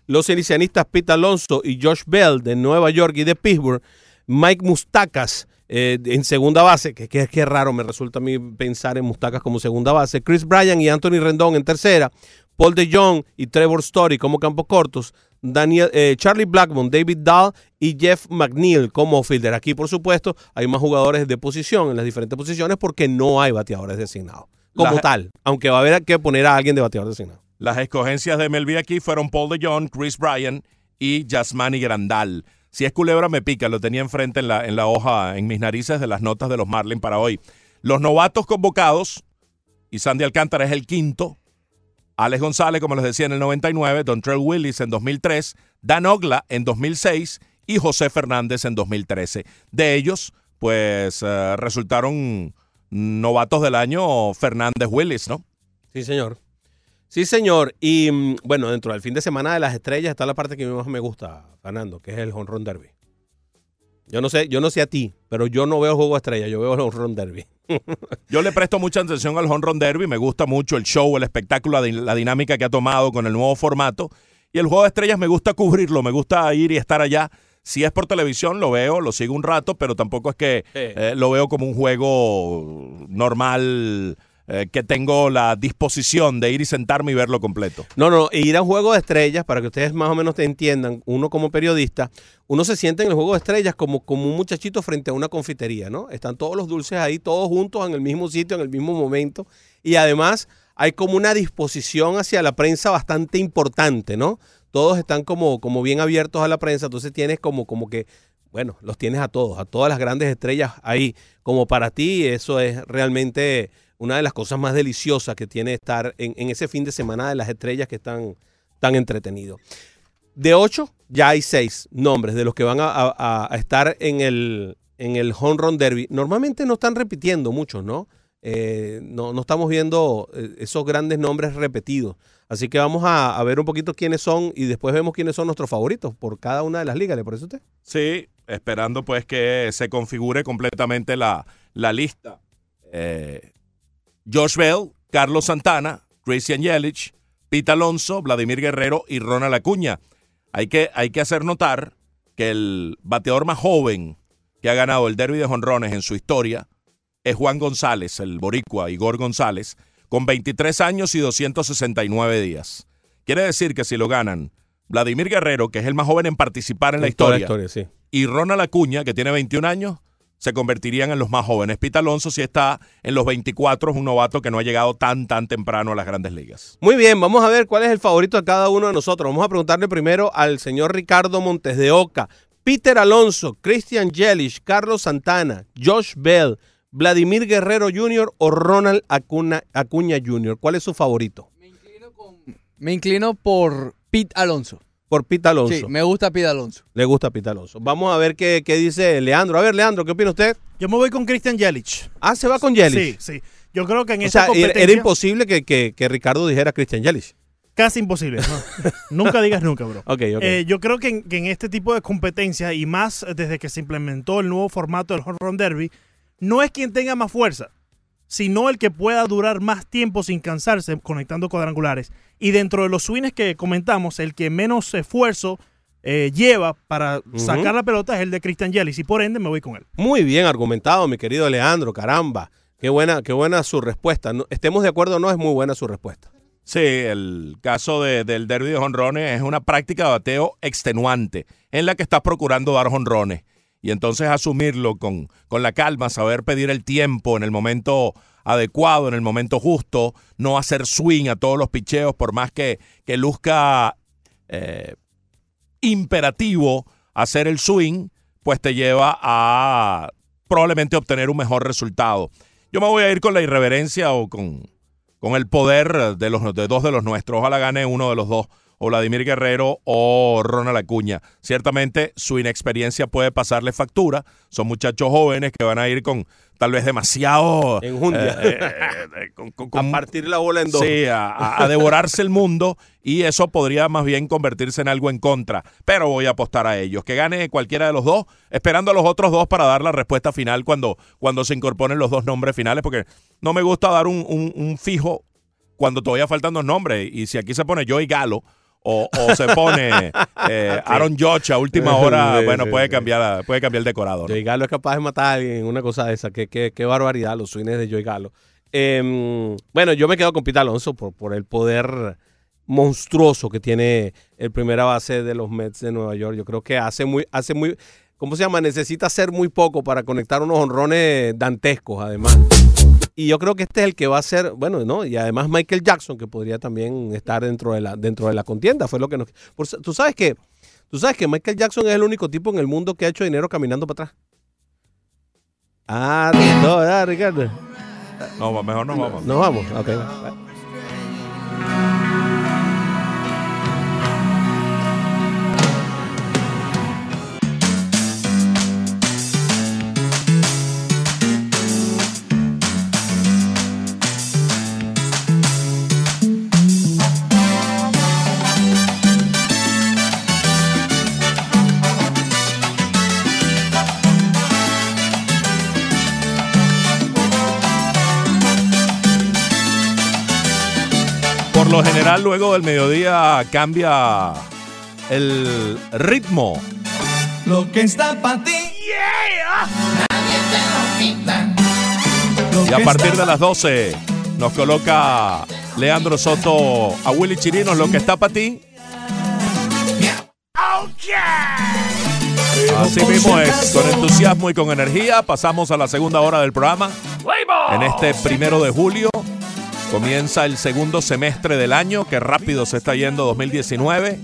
los inicianistas Pete Alonso y Josh Bell de Nueva York y de Pittsburgh, Mike Mustacas eh, en segunda base, que, que, que, raro me resulta a mí pensar en Mustacas como segunda base, Chris Bryan y Anthony Rendón en tercera, Paul DeJong y Trevor Story como campos cortos, Daniel, eh, Charlie Blackmon, David Dahl y Jeff McNeil como fielder. Aquí, por supuesto, hay más jugadores de posición en las diferentes posiciones porque no hay bateadores designados como Las, tal, aunque va a haber que poner a alguien de bateador designado. Las escogencias de MLB aquí fueron Paul DeJong, Chris Bryan y Yasmani Grandal. Si es culebra me pica, lo tenía enfrente en la, en la hoja, en mis narices de las notas de los Marlins para hoy. Los novatos convocados, y Sandy Alcántara es el quinto. Alex González, como les decía, en el 99, Dontrell Willis en 2003, Dan Ogla en 2006 y José Fernández en 2013. De ellos, pues eh, resultaron novatos del año Fernández Willis, ¿no? Sí, señor. Sí, señor. Y mm, bueno, dentro del fin de semana de las estrellas está la parte que más me gusta, Fernando, que es el Home Run Derby. Yo no sé, yo no sé a ti, pero yo no veo juego de estrellas, yo veo el Home Run Derby. Yo le presto mucha atención al Home Run Derby, me gusta mucho el show, el espectáculo, la, di- la dinámica que ha tomado con el nuevo formato. Y el juego de estrellas me gusta cubrirlo, me gusta ir y estar allá. Si es por televisión, lo veo, lo sigo un rato, pero tampoco es que eh, lo veo como un juego normal eh, que tengo la disposición de ir y sentarme y verlo completo. No, no, ir a un juego de estrellas, para que ustedes más o menos te entiendan, uno como periodista, uno se siente en el juego de estrellas como, como un muchachito frente a una confitería, ¿no? Están todos los dulces ahí, todos juntos en el mismo sitio, en el mismo momento, y además hay como una disposición hacia la prensa bastante importante, ¿no? Todos están como, como bien abiertos a la prensa, entonces tienes como, como que, bueno, los tienes a todos, a todas las grandes estrellas ahí, como para ti, eso es realmente una de las cosas más deliciosas que tiene estar en, ese fin de semana de las estrellas que están tan entretenidos. De ocho, ya hay seis nombres de los que van a, estar en el, en el Home Run Derby. Normalmente no están repitiendo muchos, ¿no? Eh, no, estamos viendo eh, esos grandes nombres repetidos. Así que vamos a, a ver un poquito quiénes son y después vemos quiénes son nuestros favoritos por cada una de las ligas. ¿Le parece a usted? Sí, esperando pues que se configure completamente la, la lista. Eh, Josh Bell, Carlos Santana, Christian Yelich, Pete Alonso, Vladimir Guerrero y Ronald Acuña. Hay que, hay que hacer notar que el bateador más joven que ha ganado el derby de jonrones en su historia es Juan González, el boricua Igor González, con 23 años y 269 días. Quiere decir que si lo ganan Vladimir Guerrero, que es el más joven en participar en la historia, sí. y Ronald Acuña, que tiene 21 años, se convertirían en los más jóvenes. Pete Alonso, si está en los 24, es un novato que no ha llegado tan, tan temprano a las grandes ligas. Muy bien, vamos a ver cuál es el favorito de cada uno de nosotros. Vamos a preguntarle primero al señor Ricardo Montes de Oca, Peter Alonso, Christian Yelich, Carlos Santana, Josh Bell, Vladimir Guerrero Jr. o Ronald Acuna- Acuña Jr. ¿Cuál es su favorito? Me inclino por Pete Alonso. Por Pete Alonso. Sí, me gusta Pete Alonso. Le gusta Pete Alonso. Vamos a ver qué, qué dice Leandro. A ver, Leandro, ¿qué opina usted? Yo me voy con Christian Yelich. Ah, se va con Yelich. Sí, sí. Yo creo que en O esa sea, era, competencia... era imposible que, que- que Ricardo dijera Christian Yelich. Casi imposible. ¿no? nunca digas nunca, bro. Ok, ok. Eh, yo creo que en, que en este tipo de competencias, y más desde que se implementó el nuevo formato del Home Run Derby, no es quien tenga más fuerza, sino el que pueda durar más tiempo sin cansarse conectando cuadrangulares. Y dentro de los swings que comentamos, el que menos esfuerzo eh, lleva para sacar la pelota es el de Christian Yelich, y por ende me voy con él. Muy bien argumentado, mi querido Leandro, caramba. Qué buena, qué buena su respuesta. No- estemos de acuerdo o no, es muy buena su respuesta. Sí, el caso de- del derby de jonrones es una práctica de bateo extenuante en la que estás procurando dar jonrones. Y entonces asumirlo con, con la calma, saber pedir el tiempo en el momento adecuado, en el momento justo, no hacer swing a todos los picheos, por más que, que luzca eh, imperativo hacer el swing, pues te lleva a probablemente obtener un mejor resultado. Yo me voy a ir con la irreverencia o con, con el poder de, los, de dos de los nuestros. Ojalá gane uno de los dos, o Vladimir Guerrero o Ronald Acuña. Ciertamente su inexperiencia puede pasarle factura. Son muchachos jóvenes que van a ir con tal vez demasiado... Enjundia. eh, eh, eh, con- con- A partir la bola en dos. Sí, a, devorarse el mundo y eso podría más bien convertirse en algo en contra. Pero voy a apostar a ellos. Que gane cualquiera de los dos, esperando a los otros dos para dar la respuesta final cuando, cuando se incorporen los dos nombres finales, porque no me gusta dar un, un- un fijo cuando todavía faltan dos nombres. Y si aquí se pone Joey Galo o, o se pone eh, Aaron Judge a última hora, bueno, puede cambiar, puede cambiar el decorador. Joey Galo es capaz de matar a alguien en una cosa de esa. Qué, qué, qué barbaridad los swings de Joey Galo. Em, bueno, yo me quedo con Pete Alonso por, por el poder monstruoso que tiene el primera base de los Mets de Nueva York. Yo creo que hace muy, hace muy, ¿cómo se llama? Necesita hacer muy poco para conectar unos honrones dantescos, además. Y yo creo que este es el que va a ser, bueno, ¿no? Y además Michael Jackson, que podría también estar dentro de la, dentro de la contienda, fue lo que nos... por- tú sabes que, tú sabes que Michael Jackson es el único tipo en el mundo que ha hecho dinero caminando para atrás. Ah, no, ah, Ricardo. No, mejor nos vamos. Nos vamos. Ok. General, luego del mediodía cambia el ritmo. Lo que está para ti. Nadie te lo quita. Lo Y a partir de las 12 nos coloca Leandro Soto a Willy Chirinos, lo que está para ti. Así mismo es, con entusiasmo y con energía pasamos a la segunda hora del programa. En este primero de julio comienza el segundo semestre del año, que rápido se está yendo 2019.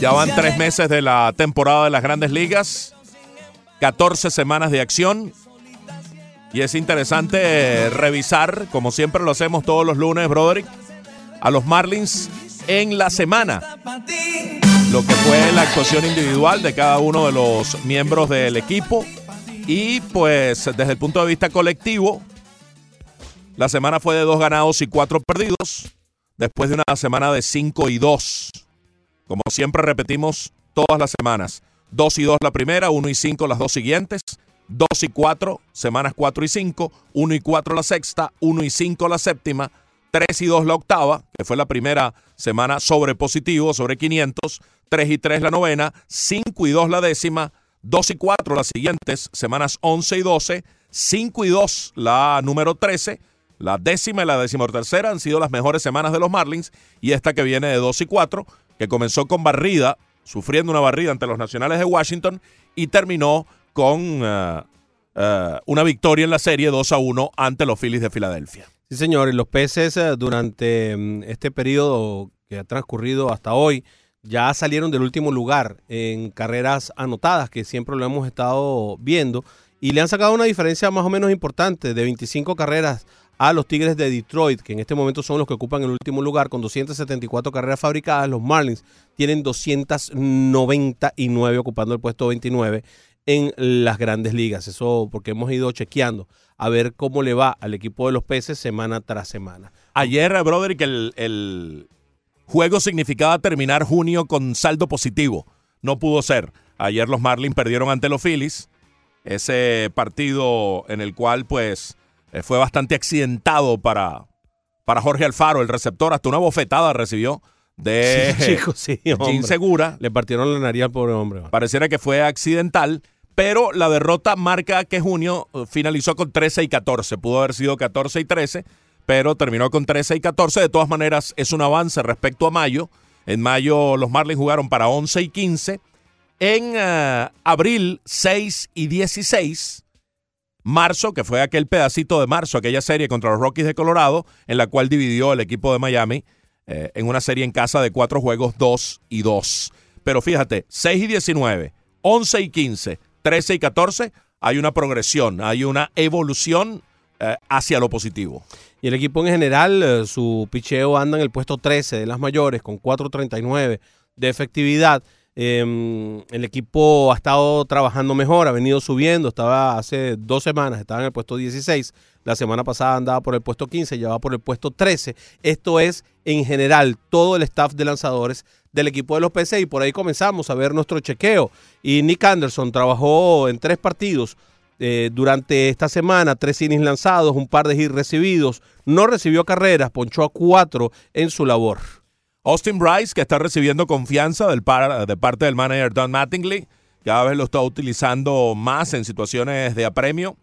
Ya van tres meses de la temporada de las grandes ligas, 14 semanas de acción. Y es interesante revisar, como siempre lo hacemos todos los lunes, Broderick, a los Marlins en la semana. Lo que fue la actuación individual de cada uno de los miembros del equipo. Y pues desde el punto de vista colectivo, la semana fue de dos ganados y cuatro perdidos, después de una semana de cinco y dos. Como siempre repetimos todas las semanas. 2 y 2 la primera, 1 y 5 las dos siguientes, 2 y 4, semanas 4 y 5, 1 y 4 la sexta, 1 y 5 la séptima, 3 y 2 la octava, que fue la primera semana sobre positivo, sobre 500, 3 y 3 la novena, 5 y 2 la décima, 2 y 4 las siguientes, semanas 11 y 12, 5 y 2 la número 13, la décima y la décima tercera han sido las mejores semanas de los Marlins y esta que viene de 2 y 4, que comenzó con barrida, sufriendo una barrida ante los Nacionales de Washington y terminó con eh, una victoria en la serie 2 a 1 ante los Phillies de Filadelfia. Sí, señor. Y los peces eh, durante mm, este periodo que ha transcurrido hasta hoy ya salieron del último lugar en carreras anotadas, que siempre lo hemos estado viendo, y le han sacado una diferencia más o menos importante de 25 carreras a los Tigres de Detroit, que en este momento son los que ocupan el último lugar con 274 carreras fabricadas. Los Marlins tienen 299 ocupando el puesto 29 en las grandes ligas. Eso porque hemos ido chequeando a ver cómo le va al equipo de los peces semana tras semana. Ayer, Broderick, el, el juego significaba terminar junio con saldo positivo. No pudo ser. Ayer los Marlins perdieron ante los Phillies. Ese partido en el cual, pues, eh, fue bastante accidentado para, para Jorge Alfaro, el receptor. Hasta una bofetada recibió de Sí, sí, Jim hombre. Segura. Le partieron la nariz al pobre hombre. Pareciera que fue accidental, pero la derrota marca que junio eh, finalizó con 13 y 14. Pudo haber sido 14 y 13, pero terminó con 13 y 14. De todas maneras, es un avance respecto a mayo. En mayo los Marlins jugaron para 11 y 15. En eh, abril 6 y 16. Marzo, que fue aquel pedacito de marzo, aquella serie contra los Rockies de Colorado, en la cual dividió el equipo de Miami eh, en una serie en casa de cuatro juegos, 2 y 2. Pero fíjate, 6 y 19, 11 y 15, 13 y 14, hay una progresión, hay una evolución eh, hacia lo positivo. Y el equipo en general, eh, su picheo anda en el puesto 13 de las mayores, con 4.39 de efectividad. Eh, el equipo ha estado trabajando mejor, ha venido subiendo, estaba hace dos semanas, estaba en el puesto 16, la semana pasada andaba por el puesto 15, ya va por el puesto 13. Esto es en general todo el staff de lanzadores del equipo de los PC y por ahí comenzamos a ver nuestro chequeo. Y Nick Anderson trabajó en tres partidos eh, durante esta semana, tres innings lanzados, un par de hits recibidos, no recibió carreras, ponchó a cuatro en su labor. Austin Bryce, que está recibiendo confianza del par- de parte del manager Don Mattingly, cada vez lo está utilizando más en situaciones de apremio.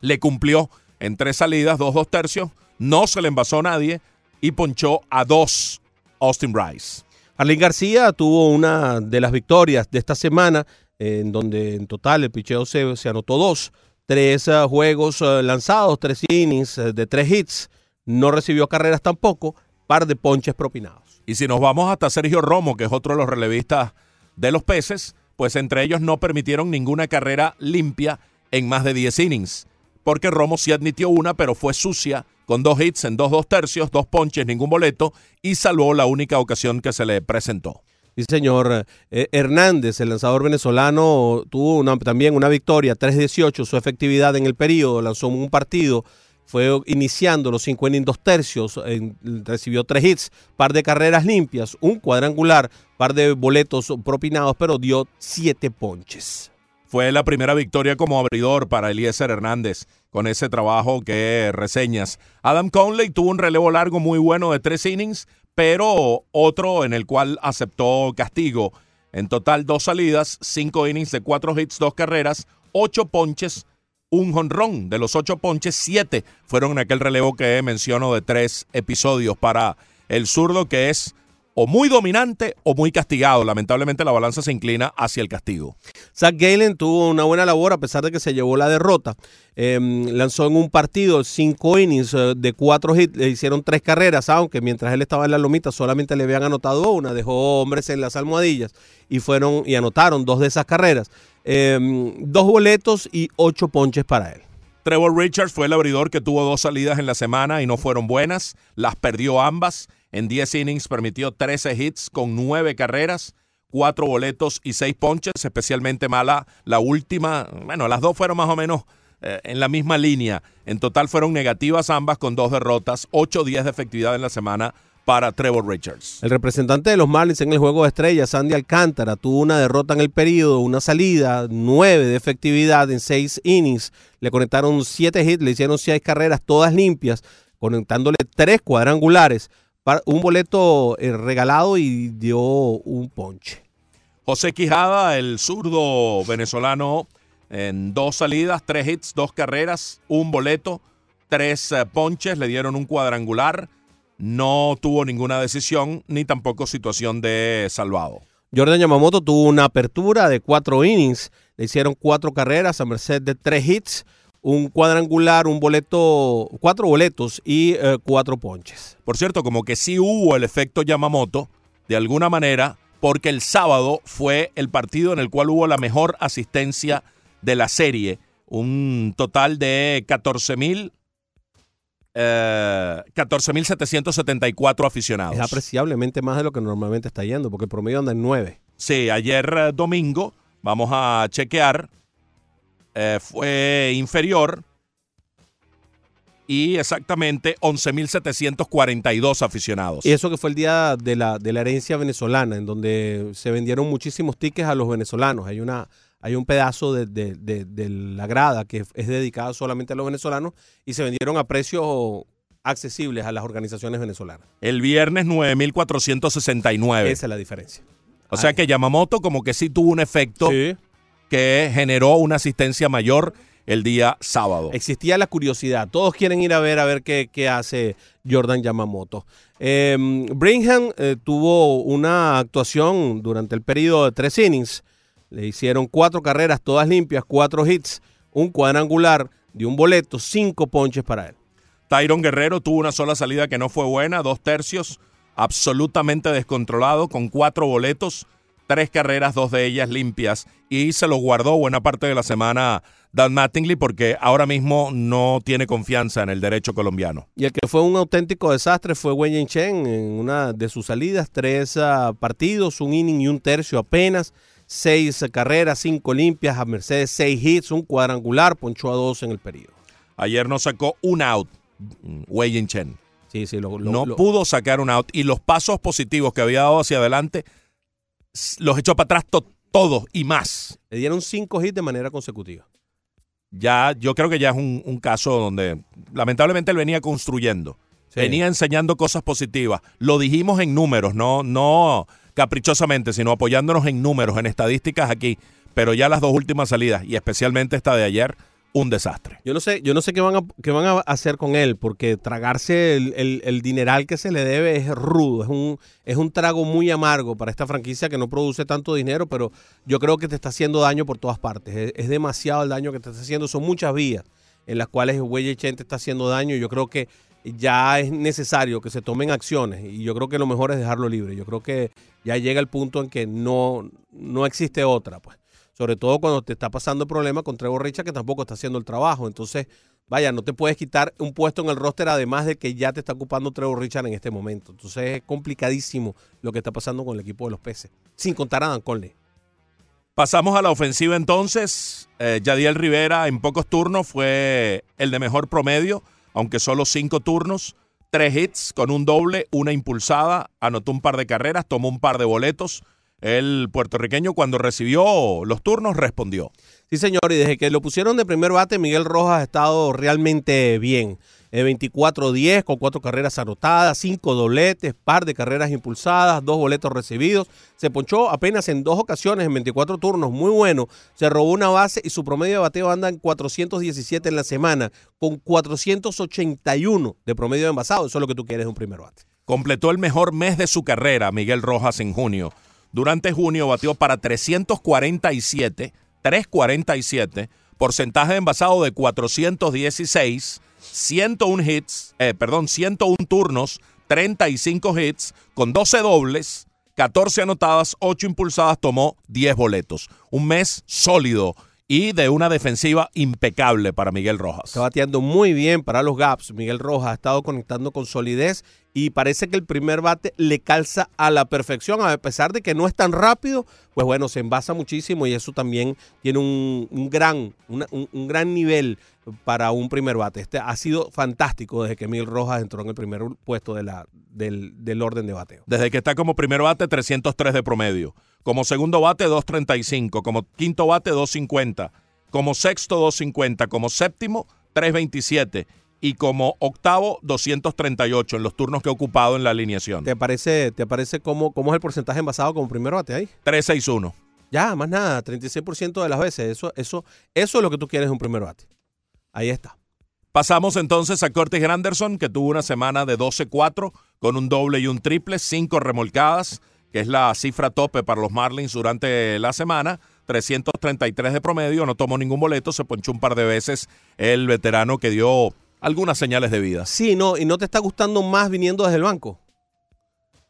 Le cumplió en tres salidas, dos, dos tercios, no se le envasó a nadie y ponchó a dos Austin Bryce. Arlene García tuvo una de las victorias de esta semana, en donde en total el picheo se, se anotó dos, tres eh, juegos eh, lanzados, tres innings eh, de tres hits, no recibió carreras tampoco, par de ponches propinados. Y si nos vamos hasta Sergio Romo, que es otro de los relevistas de los peces, pues entre ellos no permitieron ninguna carrera limpia en más de 10 innings, porque Romo sí admitió una, pero fue sucia, con dos hits en dos dos tercios, dos ponches, ningún boleto, y salvó la única ocasión que se le presentó. Sí, señor. Eh, Hernández, el lanzador venezolano, tuvo una- también una victoria, 3-18, su efectividad en el periodo, lanzó un partido, fue iniciando los cinco innings dos tercios, en- recibió tres hits, par de carreras limpias, un cuadrangular, par de boletos propinados, pero dio siete ponches. Fue la primera victoria como abridor para Eliezer Hernández con ese trabajo que reseñas. Adam Conley tuvo un relevo largo muy bueno de tres innings, pero otro en el cual aceptó castigo. En total, dos salidas, cinco innings de cuatro hits, dos carreras, ocho ponches, un jonrón. De los ocho ponches, siete fueron en aquel relevo que menciono de tres episodios para el zurdo, que es o muy dominante o muy castigado. Lamentablemente, la balanza se inclina hacia el castigo. Zach Galen tuvo una buena labor a pesar de que se llevó la derrota. Eh, lanzó en un partido cinco innings eh, de cuatro hits, le hicieron tres carreras, aunque mientras él estaba en la lomita solamente le habían anotado una, dejó hombres en las almohadillas y fueron y anotaron dos de esas carreras. Eh, dos boletos y ocho ponches para él. Trevor Richards fue el abridor que tuvo dos salidas en la semana y no fueron buenas. Las perdió ambas. En 10 innings permitió 13 hits con 9 carreras, 4 boletos y 6 ponches. Especialmente mala la última. Bueno, las dos fueron más o menos eh, en la misma línea. En total fueron negativas ambas con dos derrotas. 8 días de efectividad en la semana para Trevor Richards. El representante de los Marlins en el juego de estrellas, Sandy Alcántara, tuvo una derrota en el periodo, una salida, nueve de efectividad en seis innings. Le conectaron siete hits, le hicieron seis carreras, todas limpias, conectándole tres cuadrangulares, un boleto eh, regalado y dio un ponche. José Quijada, el zurdo venezolano, en dos salidas, tres hits, dos carreras, un boleto, tres eh, ponches, le dieron un cuadrangular, no tuvo ninguna decisión ni tampoco situación de salvado. Jordan Yamamoto tuvo una apertura de cuatro innings, le hicieron cuatro carreras a merced de tres hits, un cuadrangular, un boleto, cuatro boletos y eh, cuatro ponches. Por cierto, como que sí hubo el efecto Yamamoto, de alguna manera, porque el sábado fue el partido en el cual hubo la mejor asistencia de la serie, un total de 14 mil... eh, 14.774 aficionados. Es apreciablemente más de lo que normalmente está yendo, porque el promedio anda en 9. Sí, ayer eh, domingo, vamos a chequear, eh, fue inferior y exactamente 11.742 aficionados. Y eso que fue el día de la, de la herencia venezolana, en donde se vendieron muchísimos tickets a los venezolanos. Hay una hay un pedazo de, de- de- de la grada que es dedicado solamente a los venezolanos y se vendieron a precios accesibles a las organizaciones venezolanas. El viernes 9.469. Esa es la diferencia. O sea que Yamamoto como que sí tuvo un efecto Sí. Que generó una asistencia mayor el día sábado. Existía la curiosidad. Todos quieren ir a ver a ver qué, qué hace Jordan Yamamoto. Eh, Brigham eh, tuvo una actuación durante el periodo de tres innings. Le hicieron cuatro carreras, todas limpias, cuatro hits, un cuadrangular de un boleto, cinco ponches para él. Tyron Guerrero tuvo una sola salida que no fue buena, dos tercios, absolutamente descontrolado, con cuatro boletos, tres carreras, dos de ellas limpias, y se lo guardó buena parte de la semana Dan Mattingly porque ahora mismo no tiene confianza en el derecho colombiano. Y el que fue un auténtico desastre fue Wei Chen en una de sus salidas, tres ah, partidos, un inning y un tercio apenas, seis carreras, cinco limpias, a Mercedes seis hits, un cuadrangular, ponchó a dos en el periodo. Ayer no sacó un out, mm, Wei Chen. Sí, sí, lo, lo- no lo- pudo sacar un out y los pasos positivos que había dado hacia adelante los echó para atrás to- todos y más. le dieron cinco hits de manera consecutiva. Ya, yo creo que ya es un, un caso donde lamentablemente él venía construyendo, Sí. venía enseñando cosas positivas. Lo dijimos en números, no, no caprichosamente, sino apoyándonos en números, en estadísticas aquí. Pero ya las dos últimas salidas, y especialmente esta de ayer, un desastre. Yo no sé, yo no sé qué van a, qué van a hacer con él, porque tragarse el, el- el dineral que se le debe es rudo, es un, es un trago muy amargo para esta franquicia que no produce tanto dinero, pero yo creo que te está haciendo daño por todas partes. Es, demasiado el daño que te está haciendo. Son muchas vías en las cuales Weye Chen te está haciendo daño. Yo creo que, ya es necesario que se tomen acciones y yo creo que lo mejor es dejarlo libre. Yo creo que ya llega el punto en que no, no existe otra, pues. Sobre todo cuando te está pasando el problema con Trevor Richard que tampoco está haciendo el trabajo. Entonces, vaya, no te puedes quitar un puesto en el roster además de que ya te está ocupando Trevor Richard en este momento. Entonces es complicadísimo lo que está pasando con el equipo de los peces. Sin contar a Dan Conley. Pasamos a la ofensiva entonces. Eh, Yadiel Rivera en pocos turnos fue el de mejor promedio, aunque solo cinco turnos. Tres hits con un doble, una impulsada, anotó un par de carreras, tomó un par de boletos. El puertorriqueño cuando recibió los turnos respondió. Sí, señor, y desde que lo pusieron de primer bate, Miguel Rojas ha estado realmente bien. 24-10 con cuatro carreras anotadas, cinco dobletes, par de carreras impulsadas, dos boletos recibidos. Se ponchó apenas en dos ocasiones en 24 turnos, muy bueno. Se robó una base y su promedio de bateo anda en 417 en la semana, con 481 de promedio de envasado. Eso es lo que tú quieres de un primer bate. Completó el mejor mes de su carrera, Miguel Rojas, en junio. Durante junio batió para 347, 347, porcentaje de envasado de 416, 101 hits, eh, perdón, 101 turnos, 35 hits, con 12 dobles, 14 anotadas, 8 impulsadas, tomó 10 boletos. Un mes sólido y de una defensiva impecable para Miguel Rojas. Está bateando muy bien para los gaps. Miguel Rojas ha estado conectando con solidez y parece que el primer bate le calza a la perfección, a pesar de que no es tan rápido, pues bueno, se envasa muchísimo y eso también tiene un, un gran, un, un gran nivel para un primer bate. Este ha sido fantástico desde que Miguel Rojas entró en el primer puesto de la, del, del orden de bateo. Desde que está como primer bate, 303 de promedio. Como segundo bate, 235. Como quinto bate, 250. Como sexto, 250. Como séptimo, 327. Y como octavo, 238 en los turnos que ha ocupado en la alineación. ¿Te parece, te parece cómo, cómo es el porcentaje envasado como primer bate ahí? 361. Ya, más nada, 36% de las veces. Eso, eso, eso es lo que tú quieres un primer bate. Ahí está. Pasamos entonces a Curtis Granderson, que tuvo una semana de 12-4 con un doble y un triple, cinco remolcadas, que es la cifra tope para los Marlins durante la semana. 333 de promedio, no tomó ningún boleto, se ponchó un par de veces el veterano que dio algunas señales de vida. Sí, no, y no te está gustando más viniendo desde el banco.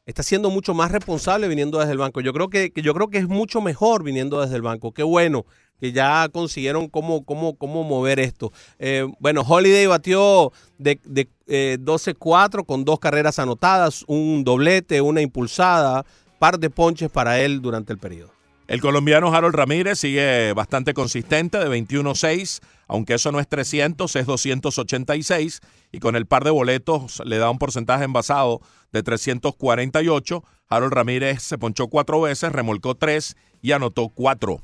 Está siendo mucho más responsable viniendo desde el banco. Yo creo que, que yo creo que es mucho mejor viniendo desde el banco. Qué bueno que ya consiguieron cómo, cómo, cómo mover esto. Eh, bueno, Holiday batió de, de eh, 12-4 con dos carreras anotadas, un doblete, una impulsada, par de ponches para él durante el periodo. El colombiano Harold Ramírez sigue bastante consistente de 21-6, aunque eso no es 300, es 286 y con el par de boletos le da un porcentaje envasado de 348. Harold Ramírez se ponchó cuatro veces, remolcó tres y anotó cuatro.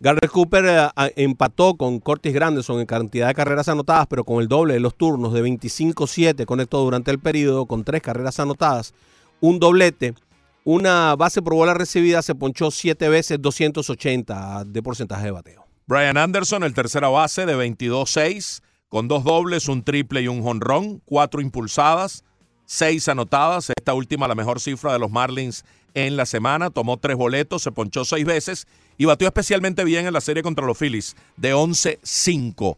Garrett Cooper eh, empató con Curtis Granderson en cantidad de carreras anotadas, pero con el doble de los turnos de 25-7 conectó durante el periodo con tres carreras anotadas, un doblete, una base por bola recibida, se ponchó siete veces 280 de porcentaje de bateo. Brian Anderson, el tercera base de 22-6, con dos dobles, un triple y un jonrón, cuatro impulsadas, seis anotadas. Esta última la mejor cifra de los Marlins en la semana. Tomó tres boletos, se ponchó seis veces y batió especialmente bien en la serie contra los Phillies de 11-5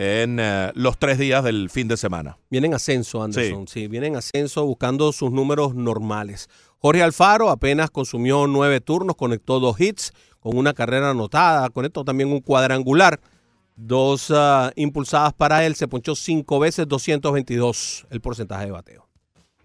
en eh, los tres días del fin de semana. Viene en ascenso, Anderson. Sí. viene en ascenso buscando sus números normales. Jorge Alfaro apenas consumió nueve turnos, conectó dos hits con una carrera anotada, conectó también un cuadrangular, dos ah, impulsadas para él, se ponchó cinco veces, 222 el porcentaje de bateo.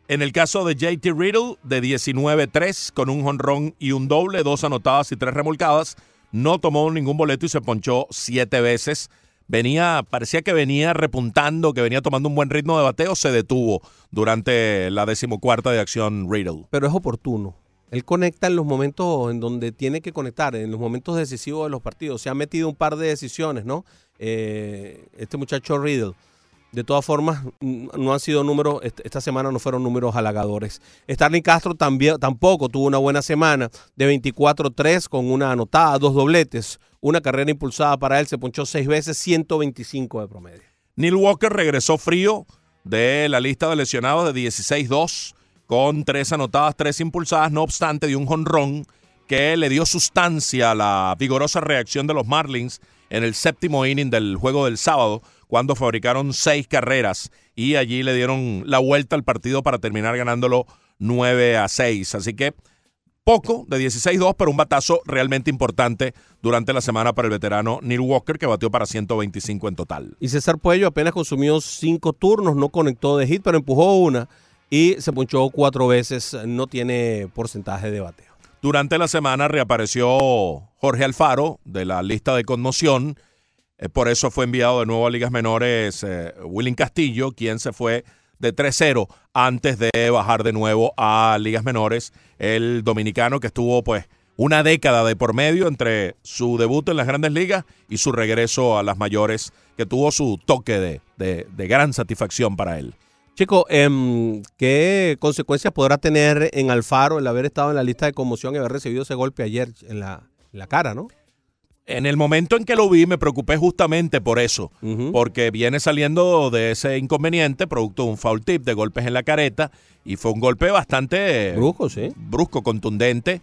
En el caso de JT Riddle, de 19-3, con un jonrón y un doble, dos anotadas y tres remolcadas, no tomó ningún boleto y se ponchó siete veces. Venía, parecía que venía repuntando, que venía tomando un buen ritmo de bateo, se detuvo durante la decimocuarta de acción Riddle. Pero es oportuno. Él conecta en los momentos en donde tiene que conectar, en los momentos decisivos de los partidos. Se ha metido un par de decisiones, ¿no? Eh, este muchacho Riddle. De todas formas, no han sido números, est- esta semana no fueron números halagadores. Starling Castro también, tampoco tuvo una buena semana de 24-3 con una anotada, dos dobletes, una carrera impulsada para él, se ponchó seis veces, 125 de promedio. Neil Walker regresó frío de la lista de lesionados de 16-2, con tres anotadas, tres impulsadas, no obstante, de un jonrón que le dio sustancia a la vigorosa reacción de los Marlins en el séptimo inning del juego del sábado, cuando fabricaron seis carreras y allí le dieron la vuelta al partido para terminar ganándolo 9 a 6. Así que poco de 16-2, pero un batazo realmente importante durante la semana para el veterano Neil Walker, que batió para 125 en total. Y César Puello apenas consumió cinco turnos, no conectó de hit, pero empujó una y se punchó cuatro veces. No tiene porcentaje de bateo. Durante la semana reapareció Jorge Alfaro de la lista de conmoción. Eh, por eso fue enviado de nuevo a ligas menores eh, Willing Castillo, quien se fue de 3-0 antes de bajar de nuevo a ligas menores. El dominicano que estuvo pues una década de por medio entre su debut en las grandes ligas y su regreso a las mayores, que tuvo su toque de, de, gran satisfacción para él. Chico, em, ¿qué consecuencias podrá tener en Alfaro el haber estado en la lista de conmoción y haber recibido ese golpe ayer en la, en la cara, no? En el momento en que lo vi me preocupé justamente por eso, porque viene saliendo de ese inconveniente, producto de un foul tip de golpes en la careta, y fue un golpe bastante Brusco, sí. brusco, contundente,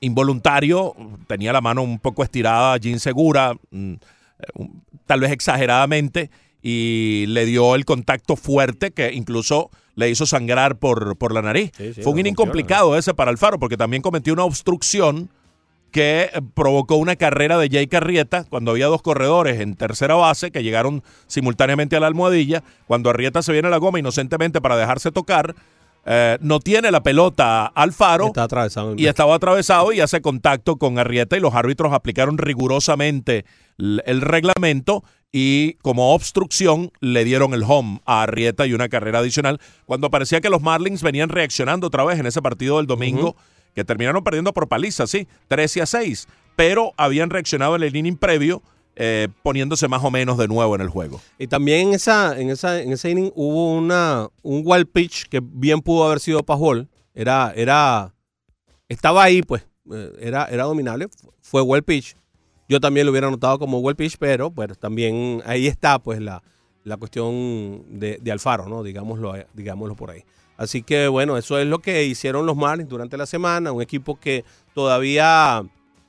involuntario, tenía la mano un poco estirada, allí insegura, mm, eh, tal vez exageradamente, y le dio el contacto fuerte que incluso le hizo sangrar por, por la nariz. Sí, sí, fue un inning complicado ese para Alfaro, porque también cometió una obstrucción que provocó una carrera de Jay Carrieta cuando había dos corredores en tercera base que llegaron simultáneamente a la almohadilla. Cuando Arrieta se viene a la goma inocentemente para dejarse tocar, eh, no tiene la pelota Está atravesado. y estaba atravesado y hace contacto con Arrieta y los árbitros aplicaron rigurosamente el reglamento y como obstrucción le dieron el home a Arrieta y una carrera adicional cuando parecía que los Marlins venían reaccionando otra vez en ese partido del domingo que terminaron perdiendo por paliza, sí, 13 a 6, pero habían reaccionado en el inning previo eh, poniéndose más o menos de nuevo en el juego. Y también en esa, en esa, en ese inning hubo una, un wild pitch que bien pudo haber sido Pajol. Era, era, estaba ahí, pues, eh, era, era dominable. Fue wild pitch. Yo también lo hubiera anotado como wild pitch, pero pues también ahí está, pues, la, la cuestión de, de Alfaro, ¿no? Digámoslo, eh, digámoslo por ahí. Así que bueno, eso es lo que hicieron los Marlins durante la semana. Un equipo que todavía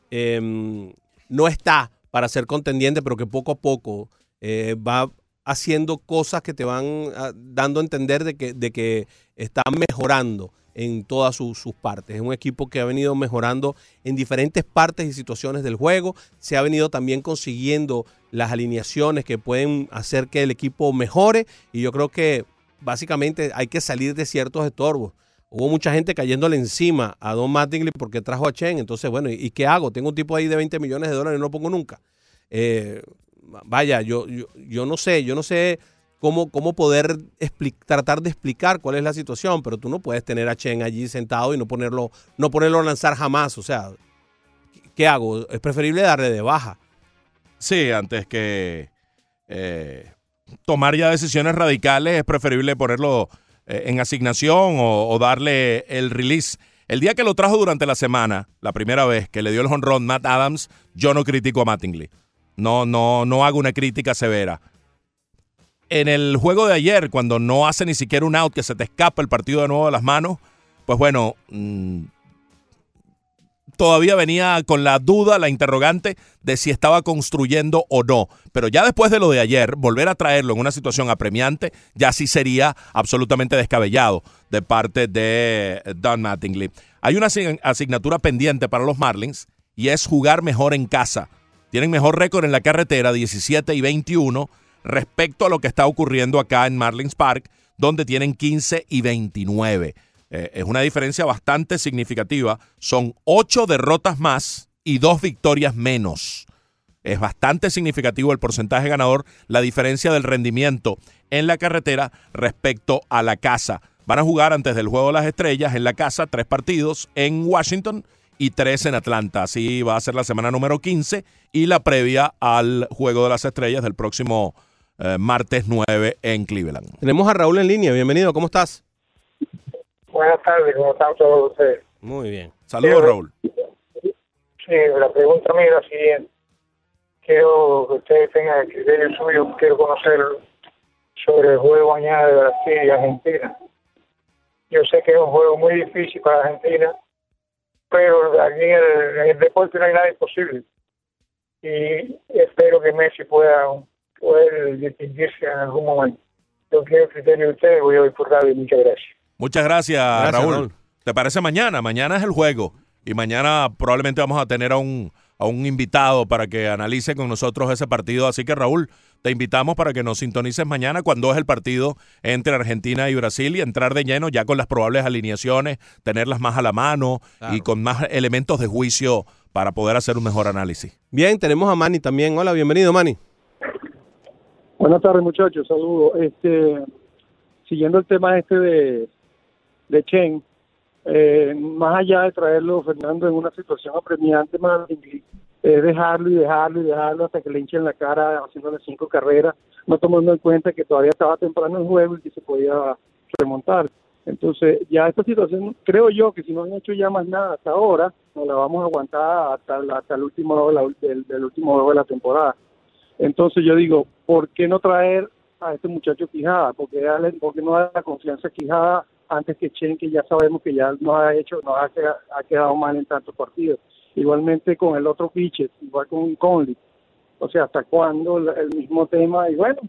em, no está para ser contendiente, pero que poco a poco eh, va haciendo cosas que te van ah, dando a entender de que, de que está mejorando en todas sus, sus partes. Es un equipo que ha venido mejorando en diferentes partes y situaciones del juego. Se ha venido también consiguiendo las alineaciones que pueden hacer que el equipo mejore. Y yo creo que básicamente hay que salir de ciertos estorbos. Hubo mucha gente cayéndole encima a Don Mattingly porque trajo a Chen. Entonces, bueno, ¿y, qué hago? Tengo un tipo ahí de 20 millones de dólares y no lo pongo nunca. Eh, vaya, yo, yo, yo no sé, yo no sé cómo, cómo poder tratar de explicar cuál es la situación, pero tú no puedes tener a Chen allí sentado y no ponerlo, no ponerlo a lanzar jamás. O sea, ¿qué hago? Es preferible darle de baja. Sí, antes que eh, tomar ya decisiones radicales, es preferible ponerlo eh, en asignación o, darle el release. El día que lo trajo durante la semana, la primera vez que le dio el honrón Matt Adams, yo no critico a Mattingly. No, no, no hago una crítica severa. En el juego de ayer, cuando no hace ni siquiera un out, que se te escapa el partido de nuevo de las manos, pues bueno, mm, todavía venía con la duda, la interrogante de si estaba construyendo o no. Pero ya después de lo de ayer, volver a traerlo en una situación apremiante, ya sí sería absolutamente descabellado de parte de Don Mattingly. Hay una asign- asignatura pendiente para los Marlins y es jugar mejor en casa. Tienen mejor récord en la carretera, 17 y 21, respecto a lo que está ocurriendo acá en Marlins Park, donde tienen 15 y 29. Eh, es una diferencia bastante significativa. Son ocho derrotas más y dos victorias menos. Es bastante significativo el porcentaje ganador, la diferencia del rendimiento en la carretera respecto a la casa. Van a jugar antes del Juego de las Estrellas en la casa tres partidos en Washington y tres en Atlanta. Así va a ser la semana número 15 y la previa al Juego de las Estrellas del próximo eh, martes 9 en Cleveland. Tenemos a Raúl en línea. Bienvenido, ¿cómo estás? Buenas tardes, ¿cómo están todos ustedes? Muy bien. Saludos, Raúl. Sí, la pregunta mía es la siguiente. Quiero que ustedes tengan el criterio suyo, quiero conocer sobre el juego mañana de Brasil y Argentina. Yo sé que es un juego muy difícil para Argentina, pero aquí en el, en el deporte no hay nada imposible. Y espero que Messi pueda poder distinguirse en algún momento. Yo quiero el criterio de ustedes, voy a ir por radio. Muchas gracias. Muchas gracias, Gracias, Raúl. Raúl. ¿Te parece mañana? Mañana es el juego y mañana probablemente vamos a tener a un, a un invitado para que analice con nosotros ese partido. Así que Raúl, te invitamos para que nos sintonices mañana cuando es el partido entre Argentina y Brasil y entrar de lleno ya con las probables alineaciones, tenerlas más a la mano Claro. y con más elementos de juicio para poder hacer un mejor análisis. Bien, tenemos a Manny también. Hola, bienvenido, Manny. Buenas tardes, muchachos. Saludos. Este, siguiendo el tema este de, de Chen, eh, más allá de traerlo, Fernando, en una situación apremiante, más es dejarlo y dejarlo y dejarlo hasta que le hinchen la cara haciéndole cinco carreras, no tomando en cuenta que todavía estaba temprano el juego y que se podía remontar. Entonces, ya esta situación, creo yo que si no han hecho ya más nada hasta ahora, nos la vamos a aguantar hasta, hasta el último juego del, del último juego de la temporada. Entonces yo digo, ¿por qué no traer a este muchacho Quijada? ¿Por qué, darle, por qué no dar la confianza a Quijada antes que Chen, que ya sabemos que ya nos ha hecho, nos ha, queda- ha quedado mal en tantos partidos? Igualmente con el otro pitcher, igual con Conley. O sea, ¿hasta cuándo el, mismo tema? Y bueno,